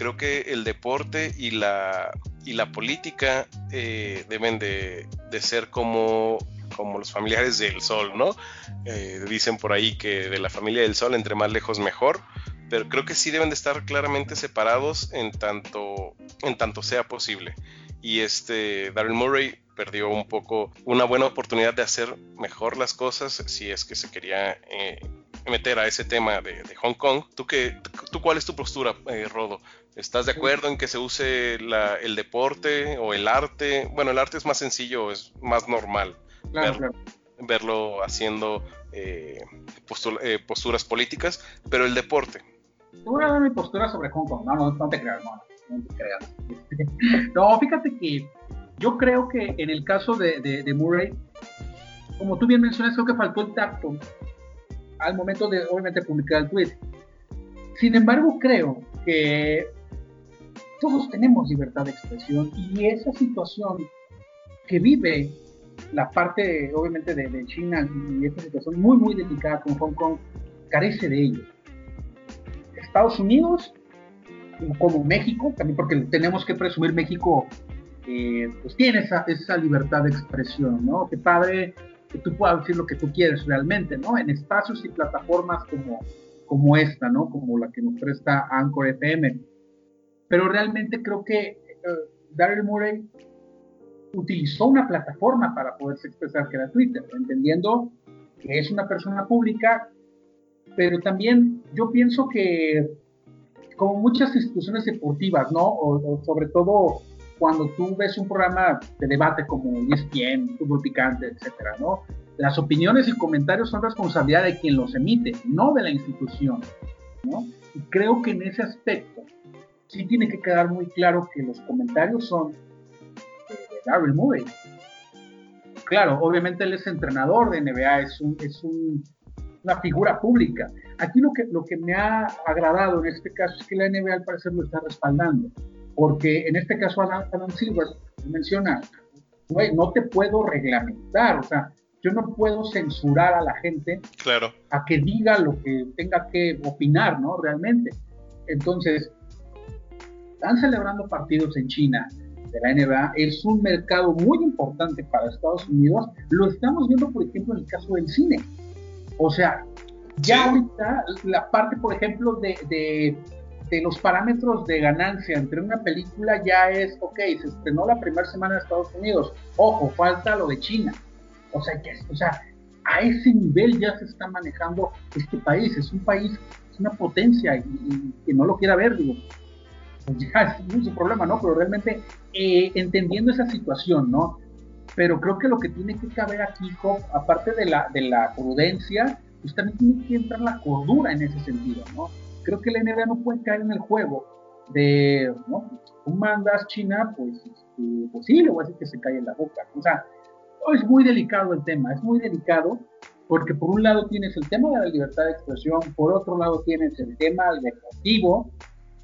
creo que el deporte y la, y la política eh, deben de, ser como, como los familiares del sol, ¿no? Eh, dicen por ahí que de la familia del sol, entre más lejos mejor, pero creo que sí deben de estar claramente separados en tanto, en tanto sea posible. Y este Daryl Murray perdió un poco una buena oportunidad de hacer mejor las cosas si es que se quería eh, meter a ese tema de, Hong Kong. ¿Tú, qué, ¿Tú cuál es tu postura, Rodo? ¿Estás de acuerdo en que se use el deporte o el arte? Bueno, el arte es más sencillo, es más normal verlo haciendo eh, eh, posturas políticas, pero el deporte. Te voy a dar mi postura sobre Hong Kong. No, no, te creas, no, no te creas. no, fíjate que yo creo que en el caso de, de, Murray, como tú bien mencionas, creo que faltó el tacto al momento de, obviamente, publicar el tweet. Sin embargo, creo que todos tenemos libertad de expresión y esa situación que vive la parte, obviamente, de, China y esta situación muy, muy delicada con Hong Kong, carece de ello. Estados Unidos, como México, también porque tenemos que presumir México, eh, pues tiene esa, esa libertad de expresión, ¿no? Qué padre que tú puedas decir lo que tú quieres realmente, ¿no? En espacios y plataformas como, como esta, ¿no? Como la que nos presta Anchor FM pero realmente creo que uh, Daryl Murray utilizó una plataforma para poderse expresar que era Twitter, entendiendo que es una persona pública, pero también yo pienso que como muchas instituciones deportivas, ¿no? O, sobre todo cuando tú ves un programa de debate como ESPN, Fútbol Picante, etcétera, ¿no? Las opiniones y comentarios son responsabilidad de quien los emite, no de la institución, ¿no? Y creo que en ese aspecto sí tiene que quedar muy claro que los comentarios son de, Daryl Murray. Claro, obviamente él es entrenador de NBA, es, un, es una figura pública. Aquí lo que, lo que me ha agradado en este caso es que la NBA al parecer lo está respaldando, porque en este caso Adam, Silver menciona, no te puedo reglamentar, o sea, yo no puedo censurar a la gente claro. a que diga lo que tenga que opinar, ¿no? Realmente. Entonces, están celebrando partidos en China de la NBA, es un mercado muy importante para Estados Unidos. Lo estamos viendo, por ejemplo, en el caso del cine. O sea, ya ahorita la parte, por ejemplo, de, de, de, los parámetros de ganancia entre una película ya es, ok, se estrenó la primera semana de Estados Unidos, ojo, falta lo de China. O sea, que, o sea, a ese nivel ya se está manejando este país. Es un país, es una potencia y, que no lo quiera ver, digo, ya es mucho problema, ¿no? Pero realmente eh, entendiendo esa situación, ¿no? Pero creo que lo que tiene que caber aquí, aparte de la, de la prudencia, pues también tiene que entrar la cordura en ese sentido, ¿no? Creo que la NBA no puede caer en el juego de, ¿no? Tú mandas China, pues, este, pues sí, le voy a decir que se cae en la boca. O sea, es muy delicado el tema, es muy delicado porque por un lado tienes el tema de la libertad de expresión, por otro lado tienes el tema deportivo,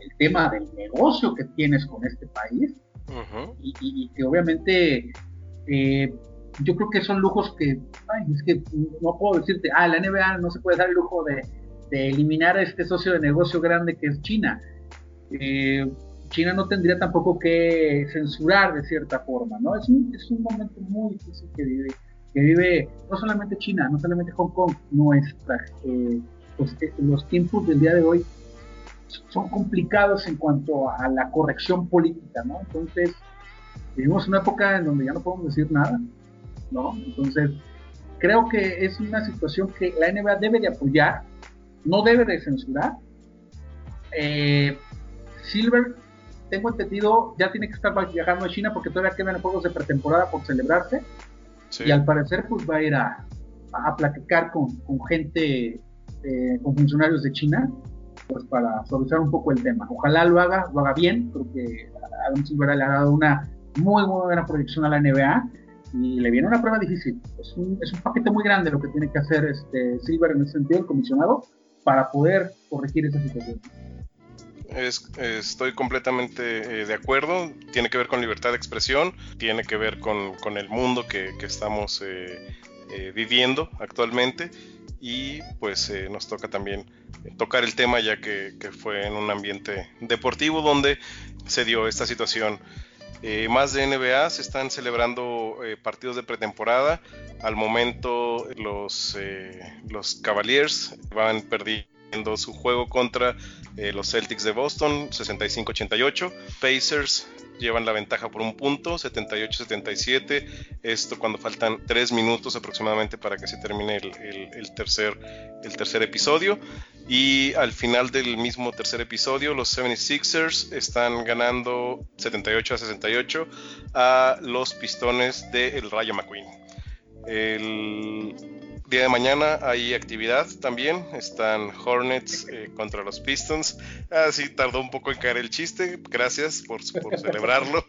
el tema del negocio que tienes con este país y, que obviamente eh, yo creo que son lujos que, ay, es que no puedo decirte, ah, la NBA no se puede dar el lujo de, de eliminar a este socio de negocio grande que es China. Eh, China no tendría tampoco que censurar de cierta forma, ¿no? Es un, es un momento muy difícil que vive, que vive no solamente China, no solamente Hong Kong, nuestra, eh, pues, los tiempos del día de hoy son complicados en cuanto a la corrección política, ¿no? Entonces, vivimos una época en donde ya no podemos decir nada, ¿no? Entonces, creo que es una situación que la NBA debe de apoyar, no debe de censurar. Eh, Silver tengo entendido, ya tiene que estar viajando a China porque todavía quedan juegos de pretemporada por celebrarse. Y al parecer, pues va a ir a, a platicar con, con gente, eh, con funcionarios de China, pues para solucionar un poco el tema. Ojalá lo haga, lo haga bien, creo que Adam Silver le ha dado una muy, muy buena proyección a la NBA y le viene una prueba difícil. Es un, es un paquete muy grande lo que tiene que hacer este Silver en ese sentido, el comisionado, para poder corregir esa situación estoy completamente eh, de acuerdo. Tiene que ver con libertad de expresión, tiene que ver con, el mundo que, estamos eh, eh, viviendo actualmente y pues nos toca también tocar el tema ya que, fue en un ambiente deportivo donde se dio esta situación. más de NBA se están celebrando partidos de pretemporada. Al momento los, los Cavaliers van perdiendo su juego contra eh, los Celtics de Boston, 65-88. Pacers llevan la ventaja por un punto, 78-77. Esto cuando faltan 3 minutos aproximadamente para que se termine el, tercer, el tercer episodio. Y al final del mismo tercer episodio, los 76ers están ganando 78 a 68 a los pistones del de Rayo McQueen. El día de mañana hay actividad también. Están Hornets eh, contra los Pistons. Ah, sí, tardó un poco en caer el chiste. Gracias por, celebrarlo.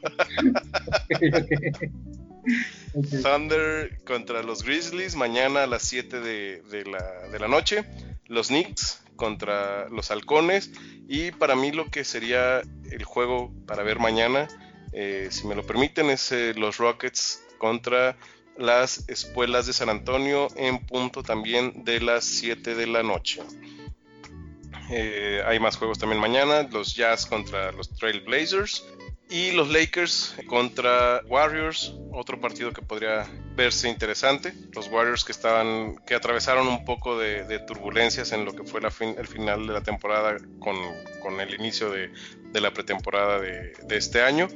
Thunder contra los Grizzlies. Mañana a las 7 de, la, noche. Los Knicks contra los Halcones. Y para mí lo que sería el juego para ver mañana, eh, si me lo permiten, es eh, los Rockets contra las espuelas de San Antonio en punto también de las 7 de la noche. Eh, hay más juegos también mañana, los Jazz contra los Trailblazers y los Lakers contra Warriors, otro partido que podría verse interesante. Los Warriors que estaban, que atravesaron un poco de, turbulencias en lo que fue el final de la temporada con, el inicio de, la pretemporada de, este año,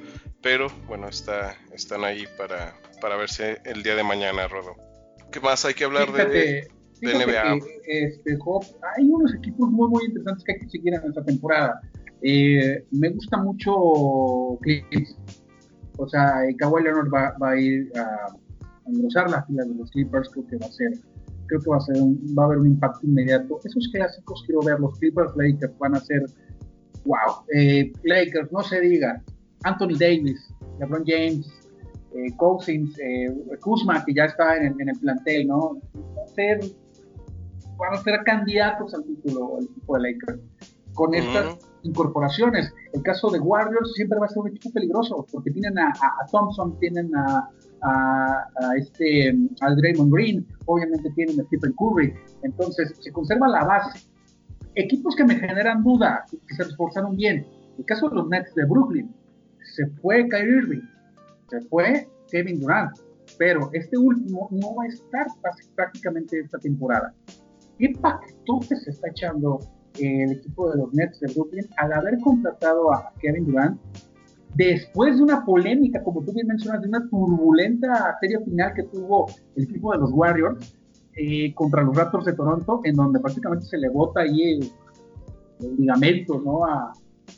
pero bueno, está, están ahí para, para verse el día de mañana, Rodo. ¿Qué más hay que hablar de, NBA? este, hay unos equipos muy, muy interesantes que hay que seguir en esta temporada. Eh, me gusta mucho Clippers. O sea, Kawhi Leonard va, va a ir a, engrosar la fila de los Clippers. Creo que va a ser, creo que va a ser, va a haber un impacto inmediato. Esos clásicos quiero ver. Los Clippers Lakers van a ser wow. Eh, Lakers, no se diga. Anthony Davis, LeBron James, eh, Cousins, eh, Kuzma, que ya está en, el plantel, ¿no? Ser, van a ser candidatos al título el equipo de Lakers. Con estas incorporaciones, el caso de Warriors siempre va a ser un equipo peligroso, porque tienen a, Thompson, tienen a, a, este, a Draymond Green, obviamente tienen a Stephen Curry, entonces se conserva la base. Equipos que me generan duda, que se esforzaron bien, el caso de los Nets de Brooklyn, se fue Kyrie Irving, se fue Kevin Durant, pero este último no va a estar prácticamente esta temporada. ¿Qué paquetote se está echando el equipo de los Nets de Brooklyn al haber contratado a Kevin Durant después de una polémica, como tú bien mencionas, de una turbulenta serie final que tuvo el equipo de los Warriors eh, contra los Raptors de Toronto, en donde prácticamente se le bota ahí el, ligamento ¿no? a,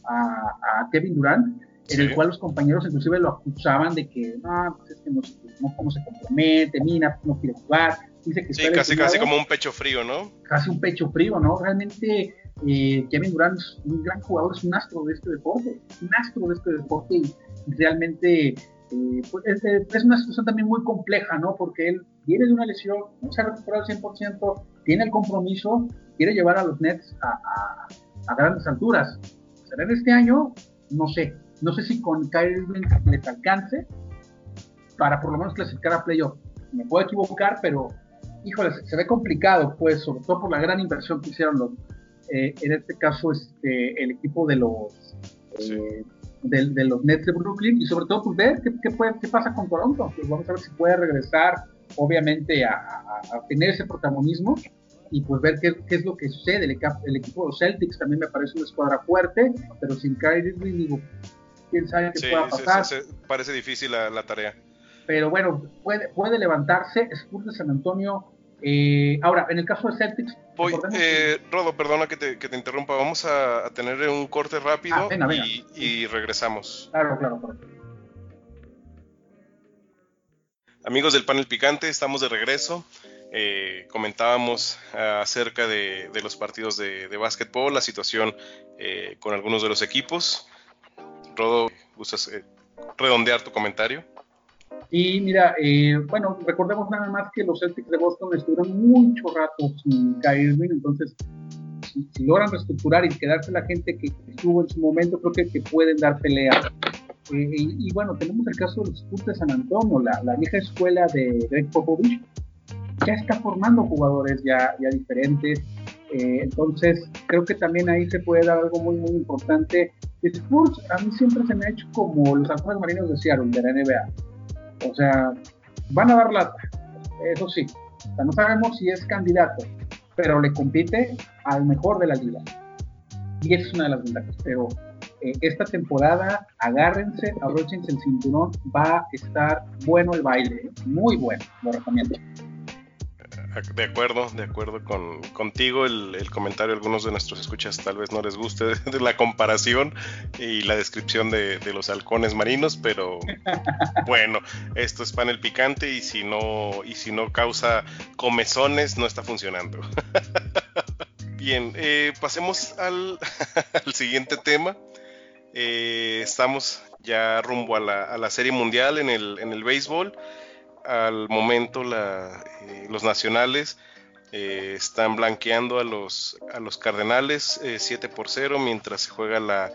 a Kevin Durant en el cual los compañeros inclusive lo acusaban de que no, pues es que no, no cómo se compromete, Mina no quiere jugar, dice que sí, casi, casi como un pecho frío, ¿no? Casi un pecho frío, ¿no? Realmente eh, Kevin Durant es un gran jugador, es un astro de este deporte, un astro de este deporte y realmente eh, pues es, una situación también muy compleja, ¿no? Porque él viene de una lesión, no se ha recuperado al 100%, tiene el compromiso, quiere llevar a los Nets a, a, a grandes alturas. ¿Será en este año? No sé, no sé si con Kyrie Irving les alcance para por lo menos clasificar a playoff. Me puedo equivocar, pero híjole, se, ve complicado, pues, sobre todo por la gran inversión que hicieron los, eh, en este caso, este, el equipo de los eh, de, los Nets de Brooklyn y sobre todo pues ver qué, qué, pasa con Toronto. Pues vamos a ver si puede regresar, obviamente, a, a, tener ese protagonismo y pues ver qué, qué, es lo que sucede. El, el, equipo de los Celtics también me parece una escuadra fuerte, pero sin Kyrie Irving, digo, quién sabe qué pueda pasar. parece difícil la, tarea. Pero bueno, puede, puede levantarse. Spurs de San Antonio. Eh, ahora, en el caso de Celtics. Voy, eh, Rodo, perdona que te, que te, interrumpa. Vamos a, tener un corte rápido ah, Y, regresamos. Claro, claro, Amigos del panel picante, estamos de regreso. Eh, comentábamos acerca de, los partidos de, de básquetbol, la situación con algunos de los equipos. Rodo, ¿gustas eh, redondear tu comentario? Y mira, eh, bueno, recordemos nada más que los Celtics de Boston estuvieron mucho rato sin Kyrie entonces si, logran reestructurar y quedarse la gente que estuvo en su momento, creo que, que pueden dar pelea. Eh, y, bueno, tenemos el caso de los Spurs de San Antonio, la, la, vieja escuela de Greg Popovich, ya está formando jugadores ya, ya diferentes. entonces, creo que también ahí se puede dar algo muy, muy importante Spurs a mí siempre se me ha hecho como los halcones marinos de Seattle, de la NBA. O sea, van a dar lata, eso sí. O sea, no sabemos si es candidato, pero le compite al mejor de la liga. Y esa es una de las ventajas. Pero eh, esta temporada, agárrense, abróchense el cinturón, va a estar bueno el baile, muy bueno, lo recomiendo. De acuerdo, de acuerdo con, contigo. El, comentario, algunos de nuestros escuchas tal vez no les guste de, la comparación y la descripción de, los halcones marinos, pero bueno, esto es panel picante y si no, y si no causa comezones, no está funcionando. Bien, eh, pasemos al, siguiente tema. Eh, estamos ya rumbo a la, a la, serie mundial en el, en el béisbol al momento eh, los nacionales eh, están blanqueando a los, a los Cardenales 7 eh, por 0 mientras se juega la,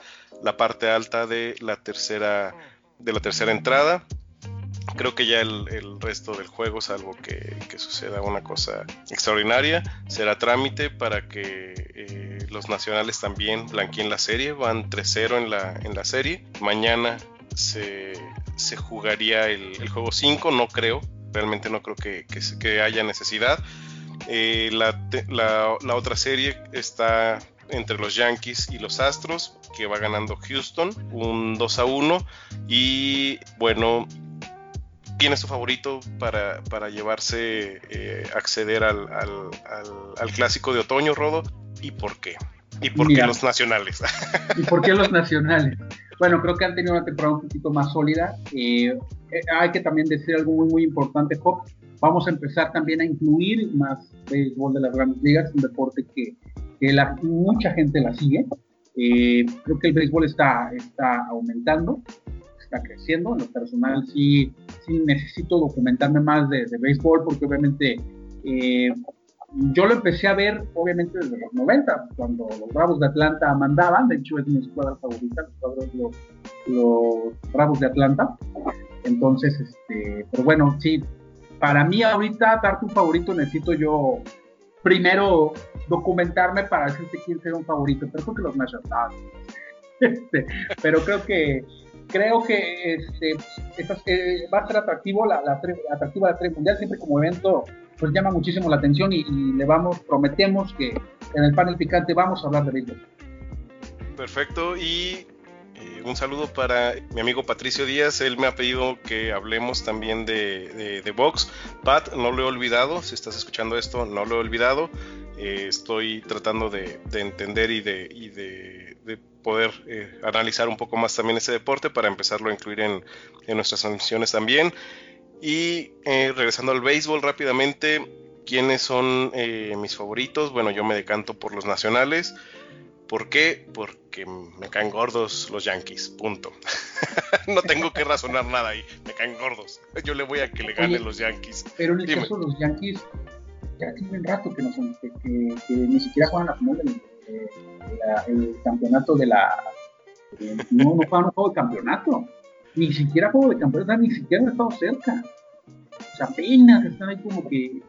parte alta de la tercera de la tercera entrada. Creo que ya el, resto del juego, salvo que, suceda una cosa extraordinaria, será trámite para que los nacionales también blanqueen la serie. Van 3-0 en la, en la serie. Mañana se, se jugaría el, juego 5, no creo, realmente no creo que, que, haya necesidad. Eh, la, la, otra serie está entre los Yankees y los Astros, que va ganando Houston, un 2 a 1. Y bueno, tiene su favorito para, para llevarse, eh, acceder al, al, al, clásico de otoño, Rodo. ¿Y por qué? ¿Y por qué los nacionales? ¿Y por qué los nacionales? Bueno, creo que han tenido una temporada un poquito más sólida. Eh, hay que también decir algo muy, muy importante, Pop. Vamos a empezar también a incluir más béisbol de las grandes ligas, un deporte que, que la, mucha gente la sigue. Eh, creo que el béisbol está, está aumentando, está creciendo. En lo personal sí, sí necesito documentarme más de, de béisbol porque obviamente eh, yo lo empecé a ver obviamente desde los 90, cuando los Bravos de Atlanta mandaban, de hecho es mi escuadra favorita, los, los Bravos de Atlanta. Entonces, este, pero bueno, sí, para mí ahorita darte un favorito necesito yo primero documentarme para decirte quién será un favorito, pero creo que los Nationals. Este, pero creo que creo que este, eh, va a ser atractivo la, la, atractiva la mundial siempre como evento pues llama muchísimo la atención y, le vamos prometemos que en el panel picante vamos a hablar de béisbol. Perfecto y eh, un saludo para mi amigo Patricio Díaz. Él me ha pedido que hablemos también de, de, box. Pat, no lo he olvidado. Si estás escuchando esto, no lo he olvidado. Eh, estoy tratando de, entender y de, de, poder eh, analizar un poco más también ese deporte para empezarlo a incluir en, en nuestras transmisiones también. Y regresando al béisbol rápidamente, ¿quiénes son mis favoritos? Bueno, yo me decanto por los nacionales. ¿Por qué? Porque me caen gordos los Yankees, punto. no tengo que razonar nada ahí, me caen gordos. Yo le voy a que le ganen los Yankees. Pero en el caso de los Yankees, ya tiene un rato que, no son, que, ni siquiera juegan la final del el campeonato de la... no, no juegan un juego de campeonato. Ni siquiera juego de campeonato, ni siquiera han estado cerca. O sea, apenas están ahí como que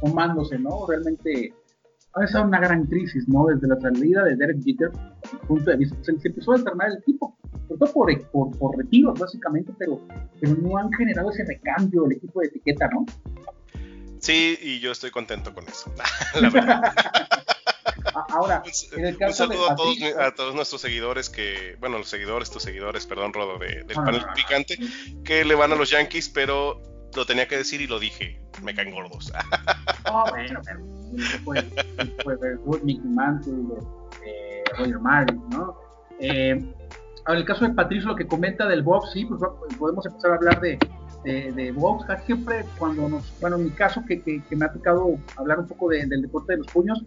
tomándose, ¿no? Realmente ha estado una gran crisis, ¿no? Desde la salida de Derek Jeter, punto de vista, se, empezó a alternar el equipo, sobre todo por, por, por, retiros, básicamente, pero, pero no han generado ese recambio el equipo de etiqueta, ¿no? Sí, y yo estoy contento con eso, la verdad. Ahora, en el caso un saludo a, todos, a todos nuestros seguidores que, bueno, los seguidores, tus seguidores, perdón, Rodo, de, del panel picante, que le van a los Yankees, pero lo tenía que decir y lo dije, me caen gordos. oh, bueno, pero fue, fue, fue Mickey Mantle, de, Roger Maris, ¿no? Eh, ahora, el caso de Patricio, lo que comenta del box, sí, pues podemos empezar a hablar de, de, de box. siempre cuando nos, bueno, en mi caso que, que, me ha tocado hablar un poco de, del deporte de los puños,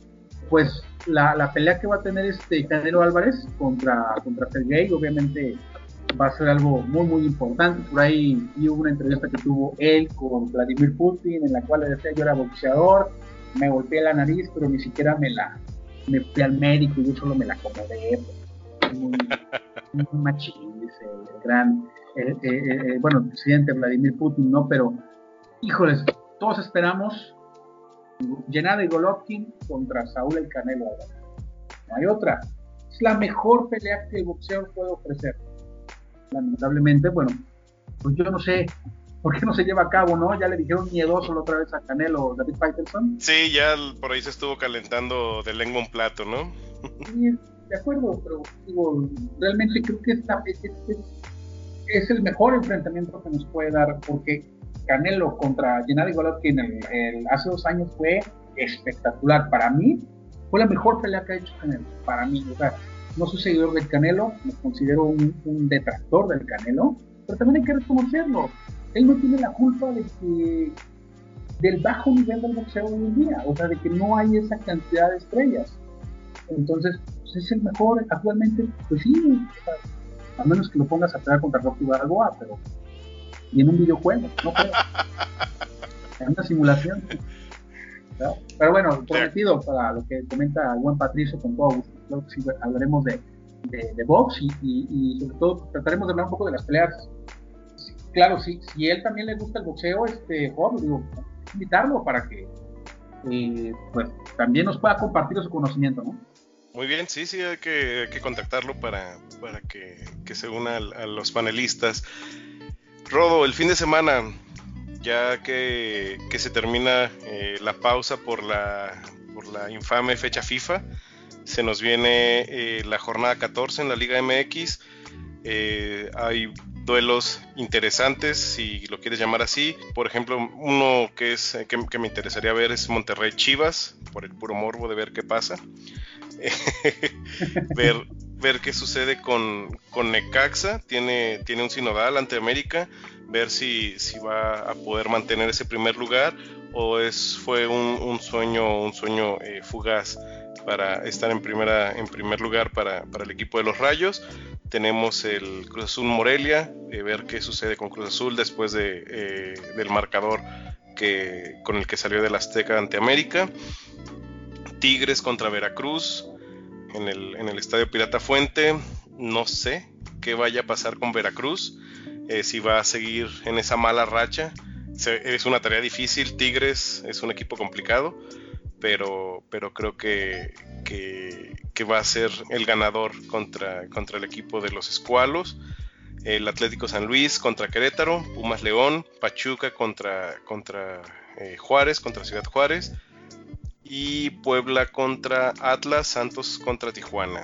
pues la, la, pelea que va a tener este Canelo Álvarez contra, contra Sergey, obviamente va a ser algo muy, muy importante. Por ahí vi una entrevista que tuvo él con Vladimir Putin, en la cual le decía yo era boxeador, me golpeé la nariz, pero ni siquiera me la, me fui al médico, yo solo me la acomodé. Muy, muy machín, dice el gran, eh, eh, eh, bueno, el presidente Vladimir Putin, ¿no? Pero, híjoles, todos esperamos Gennady Golovkin contra Saúl El Canelo No hay otra. Es la mejor pelea que el boxeo puede ofrecer lamentablemente, bueno, pues yo no sé por qué no se lleva a cabo, ¿no? Ya le dijeron miedoso la otra vez a Canelo, David Faitelson. Sí, ya por ahí se estuvo calentando de lengua un plato, ¿no? sí, de acuerdo, pero digo, realmente creo que esta, es, es, el mejor enfrentamiento que nos puede dar, porque Canelo contra Gennady Golovkin el, hace dos años fue espectacular. Para mí, fue la mejor pelea que ha hecho Canelo, para mí. O sea, no soy seguidor del Canelo, me considero un, detractor del Canelo, pero también hay que reconocerlo. Él no tiene la culpa de que del bajo nivel del boxeo hoy en día, o sea, de que no hay esa cantidad de estrellas. Entonces, pues es el mejor actualmente, pues sí, a menos que lo pongas a pelear contra Rocky Balboa, pero y en un videojuego, no creo. en una simulación. Pero bueno, prometido para lo que comenta el buen Patricio con todo hablaremos de, de, box y, sobre todo trataremos de hablar un poco de las peleas. Claro, si, si él también le gusta el boxeo, este, joven, digo, invitarlo para que eh, pues también nos pueda compartir su conocimiento, ¿no? Muy bien, sí, sí, hay que, que contactarlo para, para que, que, se una a, los panelistas. Rodo, el fin de semana, ya que, se termina eh, la pausa por la, infame fecha FIFA, se nos viene eh, la jornada 14 en la Liga MX. Eh, hay duelos interesantes, si lo quieres llamar así. Por ejemplo, uno que, que, me interesaría ver es Monterrey Chivas, por el puro morbo de ver qué pasa. ver, ver qué sucede con, con Necaxa, tiene, tiene un sinodal ante América, ver si, si va a poder mantener ese primer lugar o es, fue un, sueño, un sueño eh, fugaz para estar en, primera, en primer lugar para, el equipo de los Rayos. Tenemos el Cruz Azul Morelia, eh, ver qué sucede con Cruz Azul después de, eh, del marcador que, con el que salió del Azteca ante América. Tigres contra Veracruz en el, en el Estadio Pirata Fuente. No sé qué vaya a pasar con Veracruz, eh, si va a seguir en esa mala racha. es una tarea difícil, Tigres es un equipo complicado, pero, pero creo que, que, va a ser el ganador contra, contra el equipo de los Escualos. El Atlético San Luis contra Querétaro, Pumas León, Pachuca contra, contra eh, Juárez, contra Ciudad Juárez, y Puebla contra Atlas, Santos contra Tijuana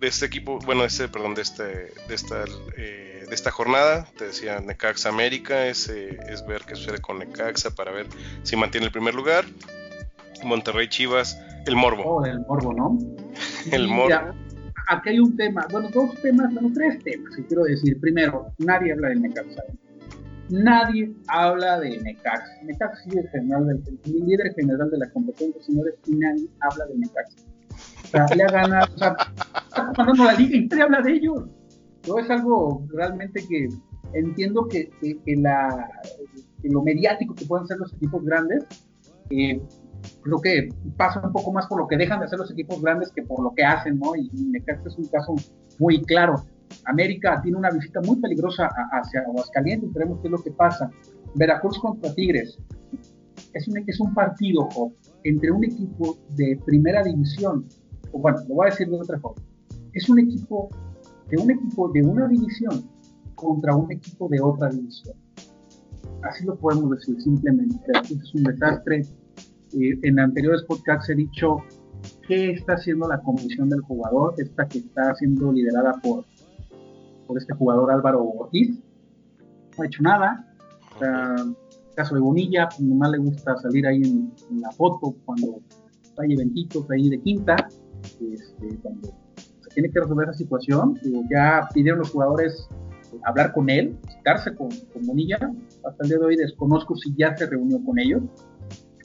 de este equipo, bueno, este, perdón, de, este, de, esta, eh, de esta jornada, te decía Necaxa América, es, es ver qué sucede con Necaxa para ver si mantiene el primer lugar. Monterrey Chivas, el Morbo. Oh, el Morbo, ¿no? el Morbo. aquí hay un tema, bueno, dos temas, bueno, tres temas, que quiero decir. Primero, nadie habla de Necaxa. Nadie habla de Necaxa. Necaxa es el, general del, el líder general de la competencia, señores, y nadie habla de Necaxa. O sea, le ha ganado, o sea, está comandando la liga y nadie habla de ellos. Todo es algo realmente que entiendo que, que, la, lo mediático que pueden ser los equipos grandes, eh, creo que pasa un poco más por lo que dejan de hacer los equipos grandes que por lo que hacen, ¿no? Y, Necaxa es un caso muy claro. América tiene una visita muy peligrosa hacia Aguascalientes, veremos qué es lo que pasa. Veracruz contra Tigres. Es un, partido entre un equipo de primera división bueno, lo voy a decir de otra forma, es un equipo de un equipo de una división contra un equipo de otra división. Así lo podemos decir simplemente. Es un desastre. Eh, en anteriores podcasts he dicho qué está haciendo la comisión del jugador, esta que está siendo liderada por, por este jugador Álvaro Ortiz. No ha hecho nada. caso de Bonilla, pues, nomás le gusta salir ahí en, en la foto cuando hay eventitos ahí de quinta este, cuando se tiene que resolver esa situación, ya pidieron los jugadores hablar con él, citarse con, con Monilla, hasta el día de hoy desconozco si ya se reunió con ellos,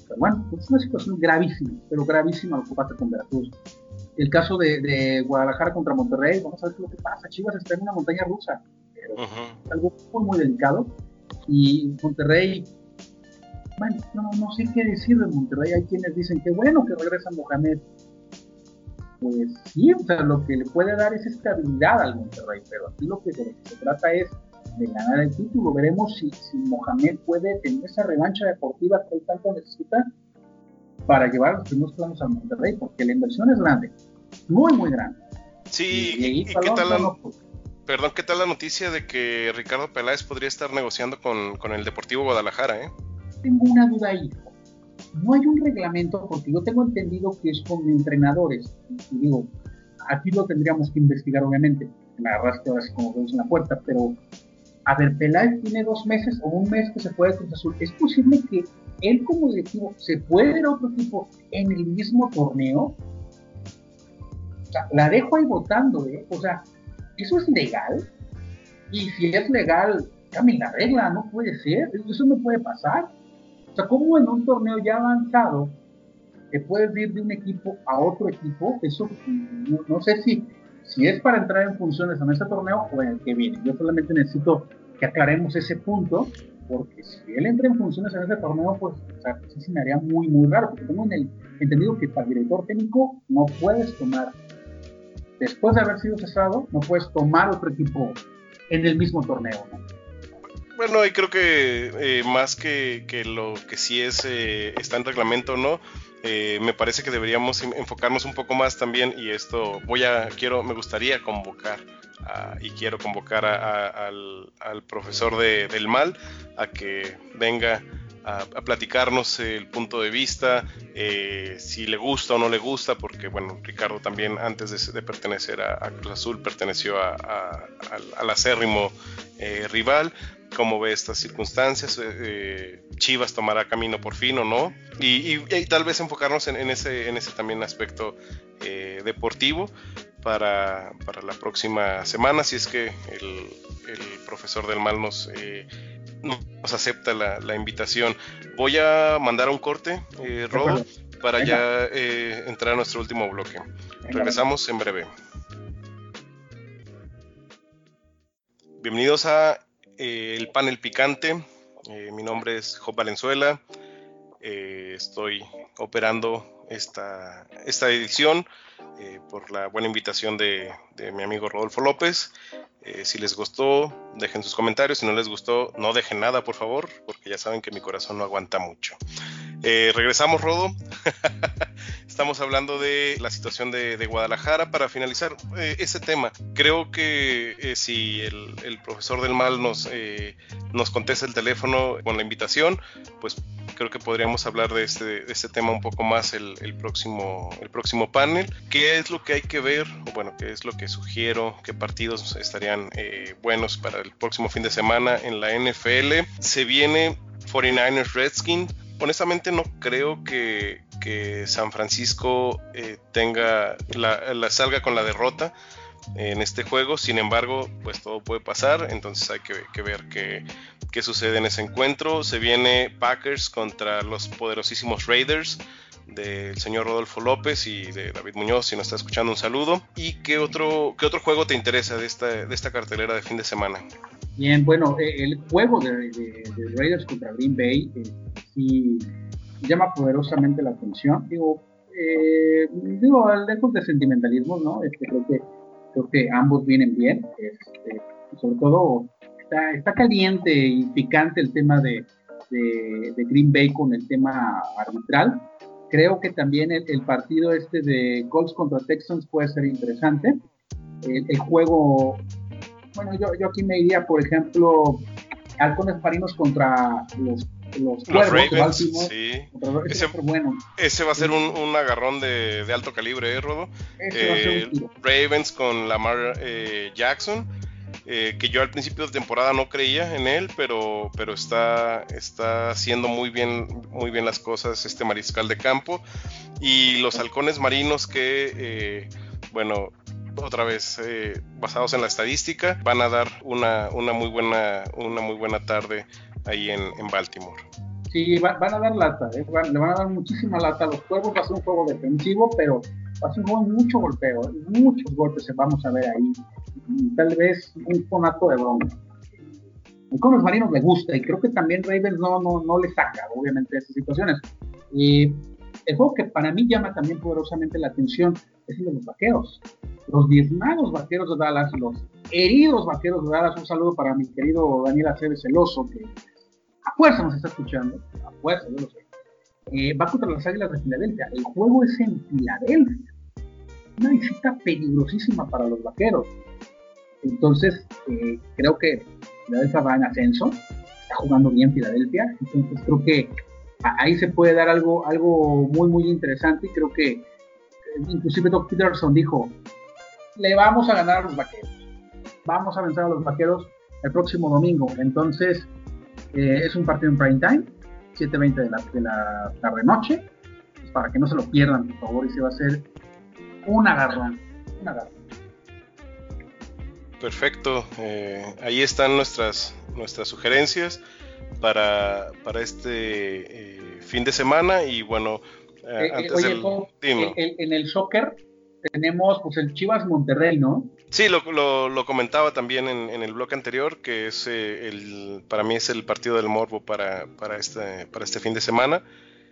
pero bueno, pues es una situación gravísima, pero gravísima lo que pasa con Veracruz. El caso de, Guadalajara contra Monterrey, vamos a ver qué lo que pasa. Chivas está en una montaña rusa, pero es algo muy, muy delicado. Y Monterrey, bueno, no, no sé qué decir de Monterrey. Hay quienes dicen que bueno que regresa Mohamed, pues sí, o sea, lo que le puede dar es estabilidad al Monterrey, pero aquí lo que, se trata es de ganar el título. Veremos si, si Mohamed puede tener esa revancha deportiva que él tanto necesita para llevar los primeros planos al Monterrey, porque la inversión es grande, muy, muy grande. Sí, y, qué tal la, perdón, ¿qué tal la noticia de que Ricardo Peláez podría estar negociando con, con el Deportivo Guadalajara? Eh? Tengo una duda ahí no hay un reglamento, porque yo tengo entendido que es con entrenadores. Y digo, aquí lo tendríamos que investigar, obviamente. Me agarraste así como ves en la puerta, pero a ver, Peláez tiene dos meses o un mes que se puede Cruz Azul. ¿Es posible que él como directivo se puede ir a otro equipo en el mismo torneo? O sea, la dejo ahí votando, ¿eh? O sea, ¿eso es legal? Y si es legal, cambien la regla, no puede ser, eso no puede pasar. O sea, como en un torneo ya avanzado te puedes ir de un equipo a otro equipo, eso no, sé si, si es para entrar en funciones en ese torneo o en el que viene. Yo solamente necesito que aclaremos ese punto, porque si él entra en funciones en ese torneo, pues o sea, sí se me haría muy, muy raro, porque tengo en el, entendido que para director técnico no puedes tomar, después de haber sido cesado, no puedes tomar otro equipo en el mismo torneo. ¿no? Bueno, y creo que eh, más que, lo que sí es eh, está en reglamento no, eh, me parece que deberíamos enfocarnos un poco más también y esto voy a quiero me gustaría convocar y quiero convocar al, profesor del mal a que venga a, platicarnos el punto de vista, si le gusta o no le gusta, porque bueno, Ricardo también antes de, pertenecer a, Cruz Azul perteneció al, acérrimo rival, cómo ve estas circunstancias, eh, eh, Chivas tomará camino por fin o no, y, tal vez enfocarnos en, ese, en ese también aspecto eh, deportivo para, la próxima semana, si es que el, profesor del mal nos, nos acepta la, invitación. Voy a mandar un corte, Rob, para ya eh, entrar a nuestro último bloque. Regresamos en breve. Bienvenidos a eh, el panel picante. Eh, mi nombre es Job Valenzuela. estoy operando esta, esta edición por la buena invitación de, de mi amigo Rodolfo López. Eh, si les gustó, dejen sus comentarios. Si no les gustó, no dejen nada, por favor, porque ya saben que mi corazón no aguanta mucho. Eh, regresamos, Rodo. Estamos hablando de la situación de, Guadalajara. Para finalizar eh, ese tema, creo que si el, profesor del mal nos, nos contesta el teléfono con la invitación, pues creo que podríamos hablar de este, este tema un poco más el, próximo, el próximo panel. ¿Qué es lo que hay que ver? bueno, ¿qué es lo que sugiero? ¿Qué partidos estarían eh, buenos para el próximo fin de semana en la NFL? Se viene 49ers Redskins. Honestamente no creo que, San Francisco eh, tenga la, salga con la derrota en este juego. Sin embargo, pues todo puede pasar. Entonces hay que, que ver qué, qué sucede en ese encuentro. Se viene Packers contra los poderosísimos Raiders del señor Rodolfo López y de David Muñoz, si nos está escuchando, un saludo. ¿Y qué otro, qué otro juego te interesa de esta, de esta cartelera de fin de semana? Bien, bueno, eh, el juego de, Raiders contra Green Bay eh, sí llama poderosamente la atención. Digo, eh, digo, lejos de sentimentalismo, ¿no? Este, creo, que, creo que ambos vienen bien. Este, sobre todo está, caliente y picante el tema de, Green Bay con el tema arbitral. Creo que también el, partido este de Colts contra Texans puede ser interesante. El, juego, bueno, yo, aquí me iría, por ejemplo, Halcones Marinos contra los los, Ravens, sí. Ese, bueno. ese, va a ser un, agarrón de, alto calibre, ¿eh, Rodo? Eh, Ravens con Lamar eh, Jackson eh, que yo al principio de temporada no creía en él, pero, pero está, está haciendo muy bien, muy bien las cosas este mariscal de campo. Y los halcones marinos que, eh, bueno, otra vez eh, basados en la estadística, van a dar una, una, muy, buena, una muy buena tarde ahí en, Baltimore. Sí, van a dar lata, le van a dar muchísima lata a los juegos, va a ser un juego defensivo, pero va a ser un juego de mucho golpeo, muchos golpes vamos a ver ahí tal vez un conato de broma. Con los marinos le gusta y creo que también Ravens no, no, no le saca, obviamente, esas situaciones. Y el juego que para mí llama también poderosamente la atención es el de los vaqueros. Los diezmados vaqueros de Dallas, los heridos vaqueros de Dallas. Un saludo para mi querido Daniel Aceves Celoso, que a fuerza nos está escuchando, a fuerza, yo lo sé. Eh, va contra las Águilas de Filadelfia. El juego es en Filadelfia. Una visita peligrosísima para los vaqueros. Entonces, eh, creo que Filadelfia va en ascenso, está jugando bien Filadelfia, entonces creo que ahí se puede dar algo, algo muy, muy interesante y creo que eh, inclusive Doc Peterson dijo, le vamos a ganar a los vaqueros, vamos a vencer a los vaqueros el próximo domingo, entonces eh, es un partido en prime time, 7.20 de la, de la tarde-noche, pues para que no se lo pierdan, por favor, y se va a hacer un agarrón, un agarrón. Perfecto. Eh, ahí están nuestras, nuestras sugerencias para, para este eh, fin de semana y bueno, eh, antes del, en el soccer tenemos pues el Chivas Monterrey, ¿no? Sí, lo, lo, comentaba también en, el bloque anterior, que es el, para mí es el partido del Morbo para, para, este, para este fin de semana.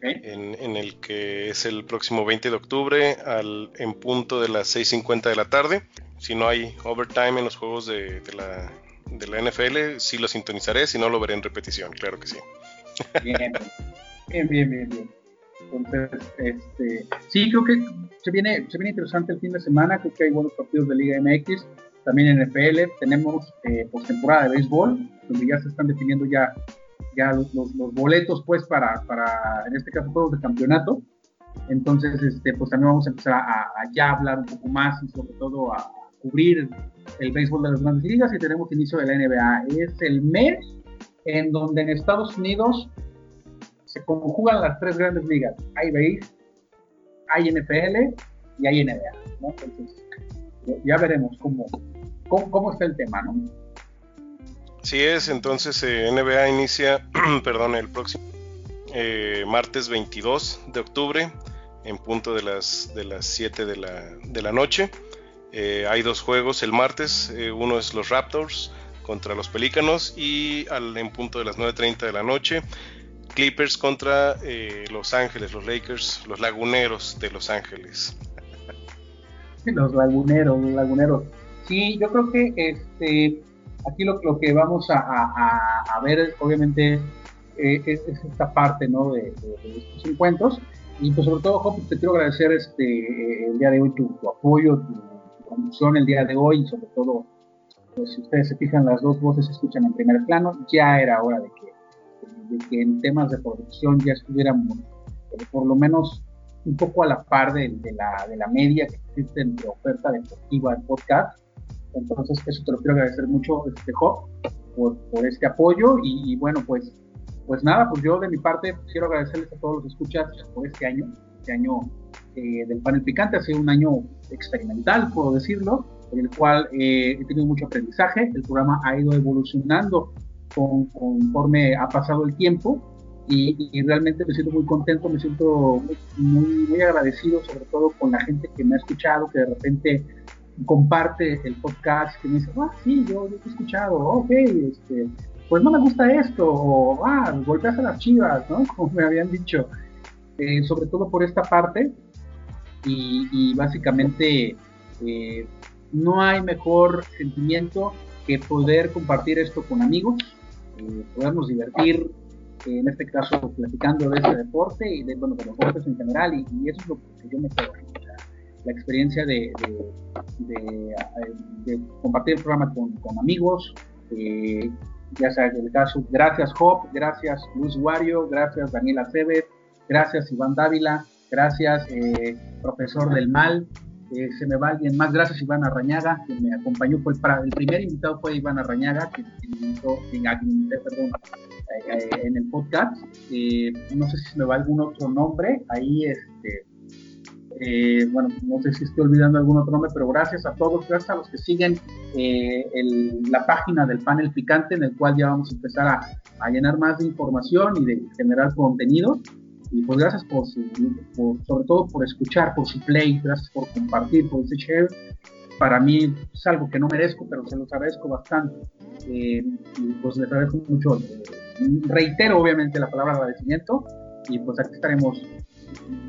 En, en, el que es el próximo 20 de octubre al, en punto de las 6.50 de la tarde si no hay overtime en los juegos de, la, de la NFL, sí lo sintonizaré, si no lo veré en repetición, claro que sí. Bien, bien, bien, bien. Entonces, este, sí, creo que se viene, se viene interesante el fin de semana, creo que hay buenos partidos de Liga MX, también en NFL, tenemos eh, postemporada de béisbol, donde ya se están definiendo ya, los, boletos pues para, para, en este caso, juegos de campeonato. Entonces, este, pues también vamos a empezar a, a ya hablar un poco más y sobre todo a, cubrir el béisbol de las grandes ligas y tenemos inicio de la NBA. Es el mes en donde en Estados Unidos se conjugan las tres grandes ligas. Hay béis, hay NFL y hay NBA. Entonces, ya veremos cómo, cómo, está el tema, ¿no? Sí es, entonces eh, NBA inicia, perdón, el próximo eh, martes 22 de octubre en punto de las, de las 7 de la, de la noche. Eh, hay dos juegos el martes, uno es los Raptors contra los Pelícanos y al, en punto de las 9.30 de la noche Clippers contra eh, Los Ángeles, los Lakers, los Laguneros de Los Ángeles. Los Laguneros, los Laguneros. Sí, yo creo que este aquí lo, lo que vamos a, a, ver, obviamente, es, esta parte ¿no? de, estos encuentros. Y pues sobre todo, Job, te quiero agradecer este, el día de hoy tu, tu apoyo, tu, conducción el día de hoy, y sobre todo, pues si ustedes se fijan, las dos voces se escuchan en primer plano, ya era hora de que, de que en temas de producción ya estuviéramos eh, por lo menos un poco a la par de, la, de la media que existe en oferta deportiva en podcast. Entonces, eso te lo quiero agradecer mucho, este Job, por, por este apoyo. Y, bueno, pues, pues nada, pues yo de mi parte quiero agradecerles a todos los escuchas por este año. Este año eh, del panel picante. Ha sido un año experimental, puedo decirlo, en el cual eh, he tenido mucho aprendizaje. El programa ha ido evolucionando conforme ha pasado el tiempo y, realmente me siento muy contento, me siento muy, agradecido, sobre todo con la gente que me ha escuchado, que de repente comparte el podcast, que me dice, ah, sí, yo, yo he escuchado, ok, este, pues no me gusta esto, o ah, golpeas a las chivas, ¿no? Como me habían dicho. Eh, sobre todo por esta parte, y, básicamente eh, no hay mejor sentimiento que poder compartir esto con amigos, eh, podernos divertir, eh, en este caso platicando de este deporte y de, bueno, de los deportes en general, y, eso es lo que yo me quedo. La experiencia de, compartir el programa con, amigos, ya sea el caso, gracias Job, gracias Luis Wario, gracias Daniela Aceves, gracias Iván Dávila, gracias, eh, profesor del mal. Eh, se me va alguien más, gracias Iván Arrañaga, que me acompañó, fue el, primer invitado fue Iván Arrañaga, que, me invitó, perdón, eh, en el podcast. no sé si se me va algún otro nombre, ahí este, bueno, no sé si estoy olvidando algún otro nombre, pero gracias a todos, gracias a los que siguen la página del panel picante, en el cual ya vamos a empezar a, a llenar más de información y de generar contenido. Y pues gracias por, su, sobre todo por escuchar, por su play, gracias por compartir, por ese share. Para mí es algo que no merezco, pero se los agradezco bastante. Eh, y pues les agradezco mucho. Eh, reitero obviamente la palabra agradecimiento y pues aquí estaremos.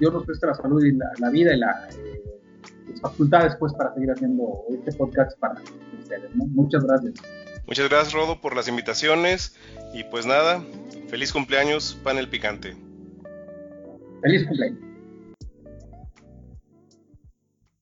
Dios nos presta la salud y la, vida y la, eh, las facultades pues para seguir haciendo este podcast para ustedes. Muchas gracias. Muchas gracias Rodo por las invitaciones y pues nada, feliz cumpleaños, panel picante. Feliz cumpleaños.